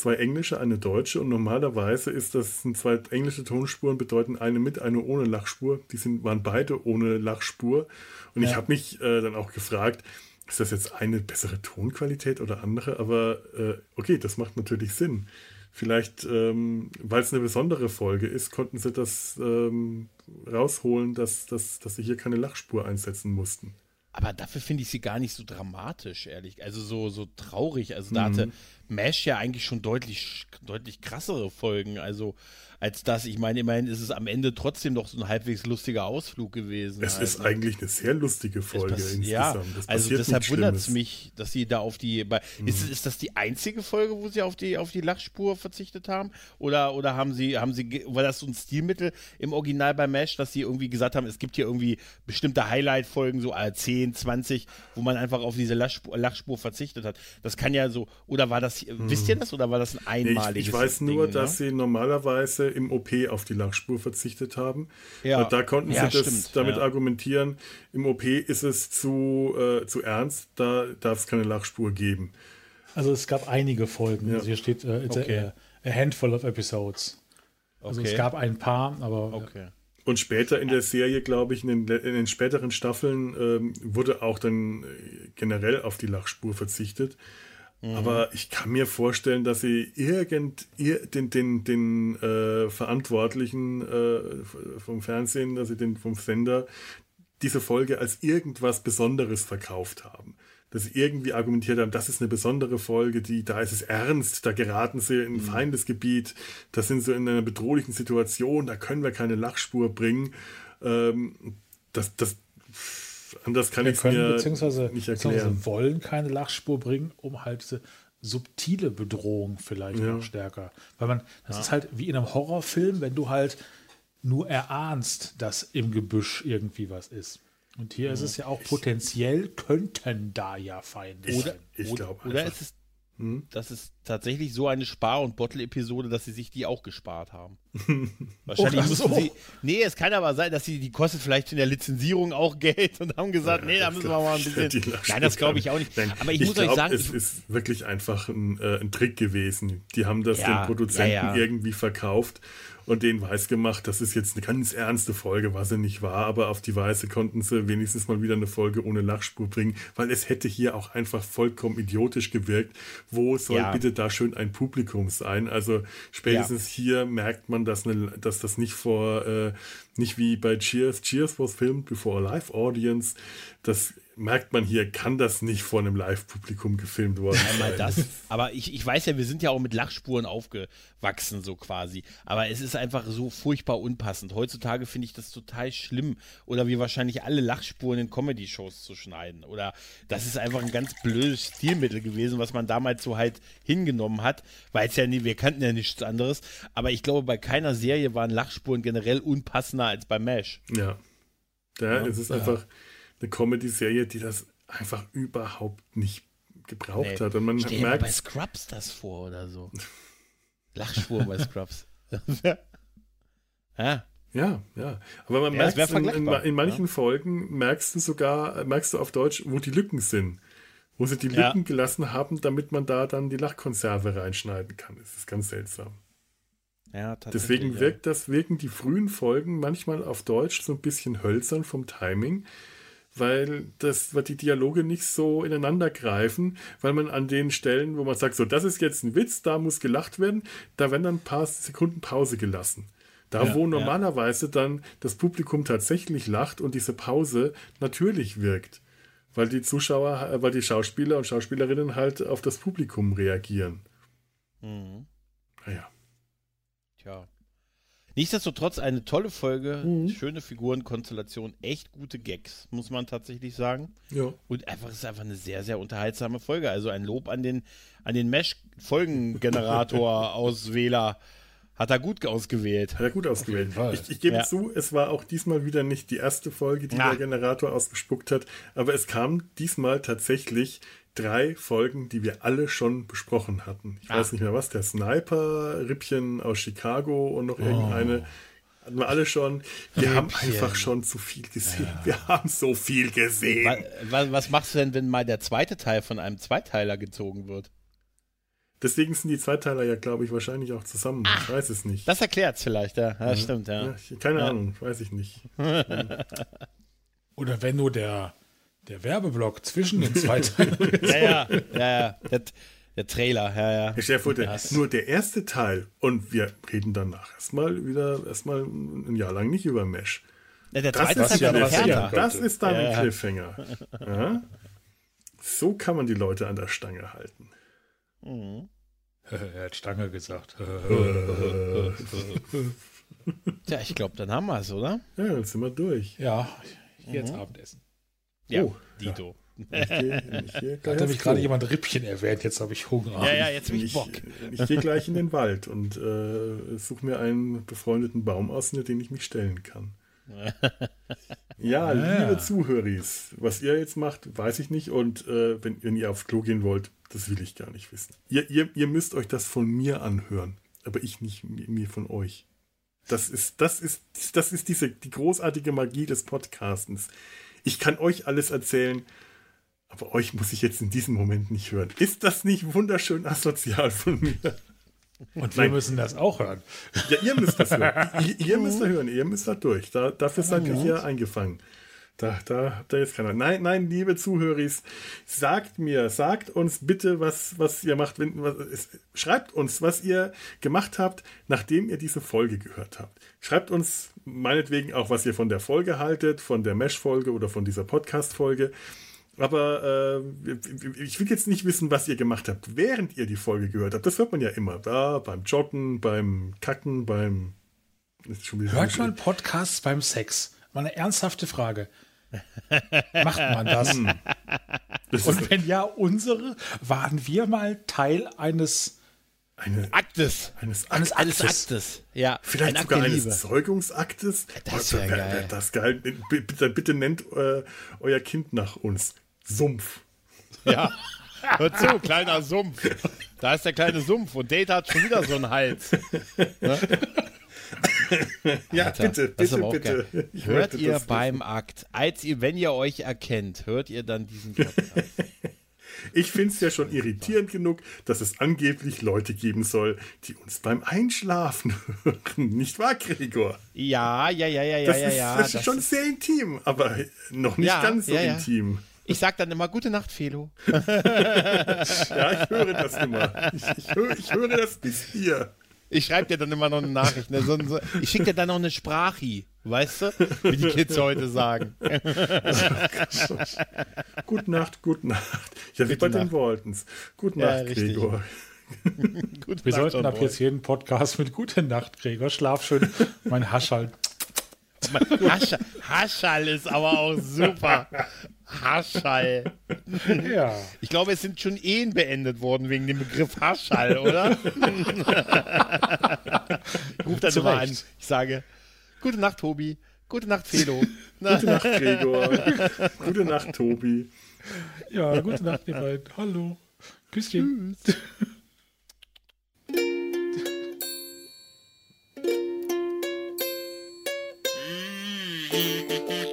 zwei englische, eine deutsche und normalerweise ist das sind zwei englische Tonspuren bedeuten eine mit, eine ohne Lachspur. Die sind, waren beide ohne Lachspur. Und ja. ich habe mich äh, dann auch gefragt, ist das jetzt eine bessere Tonqualität oder andere? Aber äh, okay, das macht natürlich Sinn. Vielleicht, ähm, weil es eine besondere Folge ist, konnten sie das ähm, rausholen, dass, dass, dass sie hier keine Lachspur einsetzen mussten. Aber dafür finde ich sie gar nicht so dramatisch, ehrlich. Also so, so traurig. Also da mhm. hatte Mesh ja eigentlich schon deutlich, deutlich krassere Folgen. Also als das. Ich meine, immerhin ist es am Ende trotzdem noch so ein halbweis lustiger Ausflug gewesen. Es halt, ist ne? eigentlich eine sehr lustige Folge insgesamt. Ja, also deshalb wundert es mich, dass sie da auf die. Bei, mhm. ist, ist das die einzige Folge, wo sie auf die, auf die Lachspur verzichtet haben? Oder, oder haben sie, haben sie, war das so ein Stilmittel im Original bei Mesh, dass sie irgendwie gesagt haben, es gibt hier irgendwie bestimmte Highlight-Folgen, so 10, 20, wo man einfach auf diese Lachspur, Lachspur verzichtet hat? Das kann ja so, oder war das, mhm. wisst ihr das, oder war das ein einmaliges nee, ich, ich weiß nur, Ding, dass ne? sie normalerweise im OP auf die Lachspur verzichtet haben. Ja. Da konnten ja, sie das stimmt. damit ja. argumentieren, im OP ist es zu, äh, zu ernst, da darf es keine Lachspur geben. Also es gab einige Folgen. Also hier steht äh, okay. a, a, handful of episodes. Also okay. es gab ein paar, aber. Okay. Und später in der Serie, glaube ich, in den, in den späteren Staffeln ähm, wurde auch dann äh, generell auf die Lachspur verzichtet. Mhm. Aber ich kann mir vorstellen, dass sie irgend den, den, den äh, Verantwortlichen äh, vom Fernsehen, dass sie den vom Sender diese Folge als irgendwas Besonderes verkauft haben. Dass sie irgendwie argumentiert haben, das ist eine besondere Folge, die, da ist es ernst, da geraten sie in ein mhm. Feindesgebiet, da sind sie in einer bedrohlichen Situation, da können wir keine Lachspur bringen. Ähm, das, das, Anders kann ich es mir beziehungsweise, nicht erklären. Beziehungsweise wollen keine Lachspur bringen, um halt diese subtile Bedrohung vielleicht ja. noch stärker. Weil man, das ja. ist halt wie in einem Horrorfilm, wenn du halt nur erahnst, dass im Gebüsch irgendwie was ist. Und hier mhm. ist es ja auch potenziell, könnten da ja Feinde sein. Ich Oder ist es hm? Das ist tatsächlich so eine Spar- und Bottle-Episode, dass sie sich die auch gespart haben. Wahrscheinlich oh, mussten so. sie. Nee, es kann aber sein, dass sie, die kostet vielleicht in der Lizenzierung auch Geld und haben gesagt, ja, nee, da müssen wir mal ein bisschen. Nein, das glaube ich auch nicht. Nein, aber ich, ich muss glaub, euch sagen. Es ist wirklich einfach ein, äh, ein Trick gewesen. Die haben das ja, den Produzenten ja, irgendwie verkauft und denen weiß gemacht, das ist jetzt eine ganz ernste Folge, was sie nicht war, aber auf die Weise konnten sie wenigstens mal wieder eine Folge ohne Lachspur bringen, weil es hätte hier auch einfach vollkommen idiotisch gewirkt. Wo soll ja. bitte da schön ein Publikum sein? Also spätestens ja. hier merkt man, dass, eine, dass das nicht vor, äh, nicht wie bei Cheers, Cheers was filmed before a live audience, das merkt man hier, kann das nicht vor einem Live-Publikum gefilmt worden Einmal das, aber ich, ich weiß ja, wir sind ja auch mit Lachspuren aufgewachsen, so quasi. Aber es ist einfach so furchtbar unpassend. Heutzutage finde ich das total schlimm. Oder wie wahrscheinlich alle Lachspuren in Comedy-Shows zu schneiden. Oder das ist einfach ein ganz blödes Stilmittel gewesen, was man damals so halt hingenommen hat, weil es ja nie, wir kannten ja nichts anderes. Aber ich glaube, bei keiner Serie waren Lachspuren generell unpassender als bei MASH. Ja. Ja, ja es ist ja. einfach eine Comedy-Serie, die das einfach überhaupt nicht gebraucht nee. hat. Und man Stell merkt. bei Scrubs das vor oder so. Lachschwur bei Scrubs. ja. Ja, ja. Aber man ja, merkt in, in, in, manchen ja. Folgen merkst du sogar, merkst du auf Deutsch, wo die Lücken sind. Wo sie die Lücken ja. gelassen haben, damit man da dann die Lachkonserve reinschneiden kann. Das ist ganz seltsam. Ja, Deswegen wirkt das, wirken die frühen Folgen manchmal auf Deutsch so ein bisschen hölzern vom Timing, weil das, weil die Dialoge nicht so ineinander greifen, weil man an den Stellen, wo man sagt, so, das ist jetzt ein Witz, da muss gelacht werden, da werden dann ein paar Sekunden Pause gelassen. Da, ja, wo normalerweise ja. dann das Publikum tatsächlich lacht und diese Pause natürlich wirkt, weil die Zuschauer, weil die Schauspieler und Schauspielerinnen halt auf das Publikum reagieren. Mhm. Naja. Tja. Nichtsdestotrotz eine tolle Folge, mhm. schöne Figurenkonstellation, echt gute Gags, muss man tatsächlich sagen. Ja. Und einfach es ist einfach eine sehr, sehr unterhaltsame Folge. Also ein Lob an den, an den Mesh-Folgengenerator-Auswähler. Hat er gut ausgewählt. Hat er gut ausgewählt. Ich, ich, gebe ja. zu, es war auch diesmal wieder nicht die erste Folge, die ja. der Generator ausgespuckt hat, aber es kam diesmal tatsächlich drei Folgen, die wir alle schon besprochen hatten. Ich ah. weiß nicht mehr was, der Sniper, Rippchen aus Chicago und noch irgendeine. Oh. Hatten wir alle schon. Wir Rippchen. haben einfach schon zu viel gesehen. Ja. Wir haben so viel gesehen. Was, was, machst du denn, wenn mal der zweite Teil von einem Zweiteiler gezogen wird? Deswegen sind die Zweiteiler ja, glaube ich, wahrscheinlich auch zusammen. Ah, ich weiß es nicht. Das erklärt es vielleicht, ja. ja, ja. stimmt, ja. ja keine Ahnung, weiß ich nicht. Oder wenn nur der der Werbeblock zwischen den zwei Teilen. ja, ja, ja, ja. Der, der Trailer, ja, ja. Herr Chef, der, nur der erste Teil und wir reden danach erstmal wieder, erstmal ein Jahr lang nicht über Mesh. Ja, der zweite das, ist, ja das, das ist dann ja, ein Cliffhanger. Ja? So kann man die Leute an der Stange halten. Mhm. er hat Stange gesagt. Tja, ich glaube, dann haben wir es, oder? Ja, dann sind wir durch. Ja, ich gehe jetzt mhm. Abendessen. Ja, oh, Dito. Ja. da hat nämlich gerade jemand Rippchen erwähnt, jetzt habe ich Hunger. Ja, ja, jetzt habe ich Bock. Ich, ich gehe gleich in den Wald und äh, suche mir einen befreundeten Baum aus, in den ich mich stellen kann. Ja, ja, liebe Zuhörer, was ihr jetzt macht, weiß ich nicht. Und äh, wenn, wenn, ihr aufs Klo gehen wollt, das will ich gar nicht wissen. Ihr, ihr, ihr müsst euch das von mir anhören, aber ich nicht mir von euch. Das ist, das ist, das ist diese, die großartige Magie des Podcastens. Ich kann euch alles erzählen, aber euch muss ich jetzt in diesem Moment nicht hören. Ist das nicht wunderschön asozial von mir? Und wir Nein. müssen das auch hören. Ja, ihr müsst das hören. ihr, ihr müsst da hören, ihr müsst da durch. Da, dafür seid ihr hier eingefangen. Da, da habt ihr jetzt keiner. Nein, nein, liebe Zuhörer, sagt mir, sagt uns bitte, was, was ihr macht. Wenn, was, schreibt uns, was ihr gemacht habt, nachdem ihr diese Folge gehört habt. Schreibt uns meinetwegen auch, was ihr von der Folge haltet, von der Mesh-Folge oder von dieser Podcast-Folge. Aber äh, ich will jetzt nicht wissen, was ihr gemacht habt, während ihr die Folge gehört habt. Das hört man ja immer. Da, beim Joggen, beim Kacken, beim. Hört man Podcasts beim Sex? Mal eine ernsthafte Frage. Macht man das? Hm. Und wenn ja, unsere, waren wir mal Teil eines eine, Aktes. Eines, eines Aktes. Aktes. Ja, Vielleicht ein sogar eines Zeugungsaktes. Das wäre geil. Das geil. Bitte, bitte nennt äh, euer Kind nach uns. Sumpf. Ja. Hör zu, kleiner Sumpf. Da ist der kleine Sumpf und Data hat schon wieder so einen Hals. Ne? ja, Alter, bitte, bitte, bitte. Hört ihr beim Akt, als ihr, wenn ihr euch erkennt, hört ihr dann diesen Podcast. Ich finde es ja schon irritierend genug, dass es angeblich Leute geben soll, die uns beim Einschlafen hören. Nicht wahr, Gregor? Ja, ja, ja, ja, das ja, ist, ja. Das, das ist schon sehr intim, aber noch nicht ja, ganz so ja, ja. Ich sag dann immer Gute Nacht, Felo. ja, ich höre das immer. Ich, ich, höre, ich höre das bis hier. Ich schreibe dir dann immer noch eine Nachricht. Ne? So, so, ich schicke dir dann noch eine Sprachi, weißt du? Wie die Kids heute sagen. gute Nacht, gute Nacht. Ja, wie bei den Waltons. Gute Nacht, ja, Gregor. Gute Wir Nacht sollten ab jetzt jeden Podcast mit Gute Nacht, Gregor. Schlaf schön. Mein Haschall. Haschall, Haschall ist aber auch super. Haschall. Ja. Ich glaube, es sind schon Ehen beendet worden wegen dem Begriff Haschall, oder? ich rufe dann immer an. Ich sage, gute Nacht, Tobi. Gute Nacht, Felo. gute Nacht, Gregor. gute Nacht, Tobi. Ja, gute Nacht, ihr beiden. Hallo. Küsschen. Tschüss. your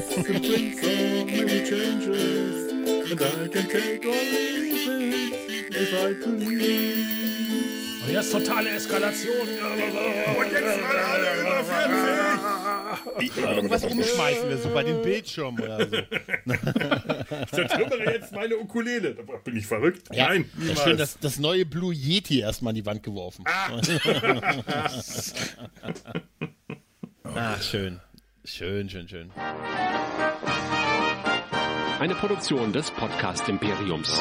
painless. The prince of many changes. And I can take or leave it if I please. Und jetzt totale Eskalation. Und jetzt sind alle über 40. Irgendwas umschmeißen wir so bei den Bildschirmen oder so. Ich zertrümmere jetzt meine Ukulele. Da bin ich verrückt. Nein, ja, niemals. schön, das, das neue Blue Yeti erstmal an die Wand geworfen. Ah, schön. Schön, schön, schön. Eine Produktion des Podcast Imperiums.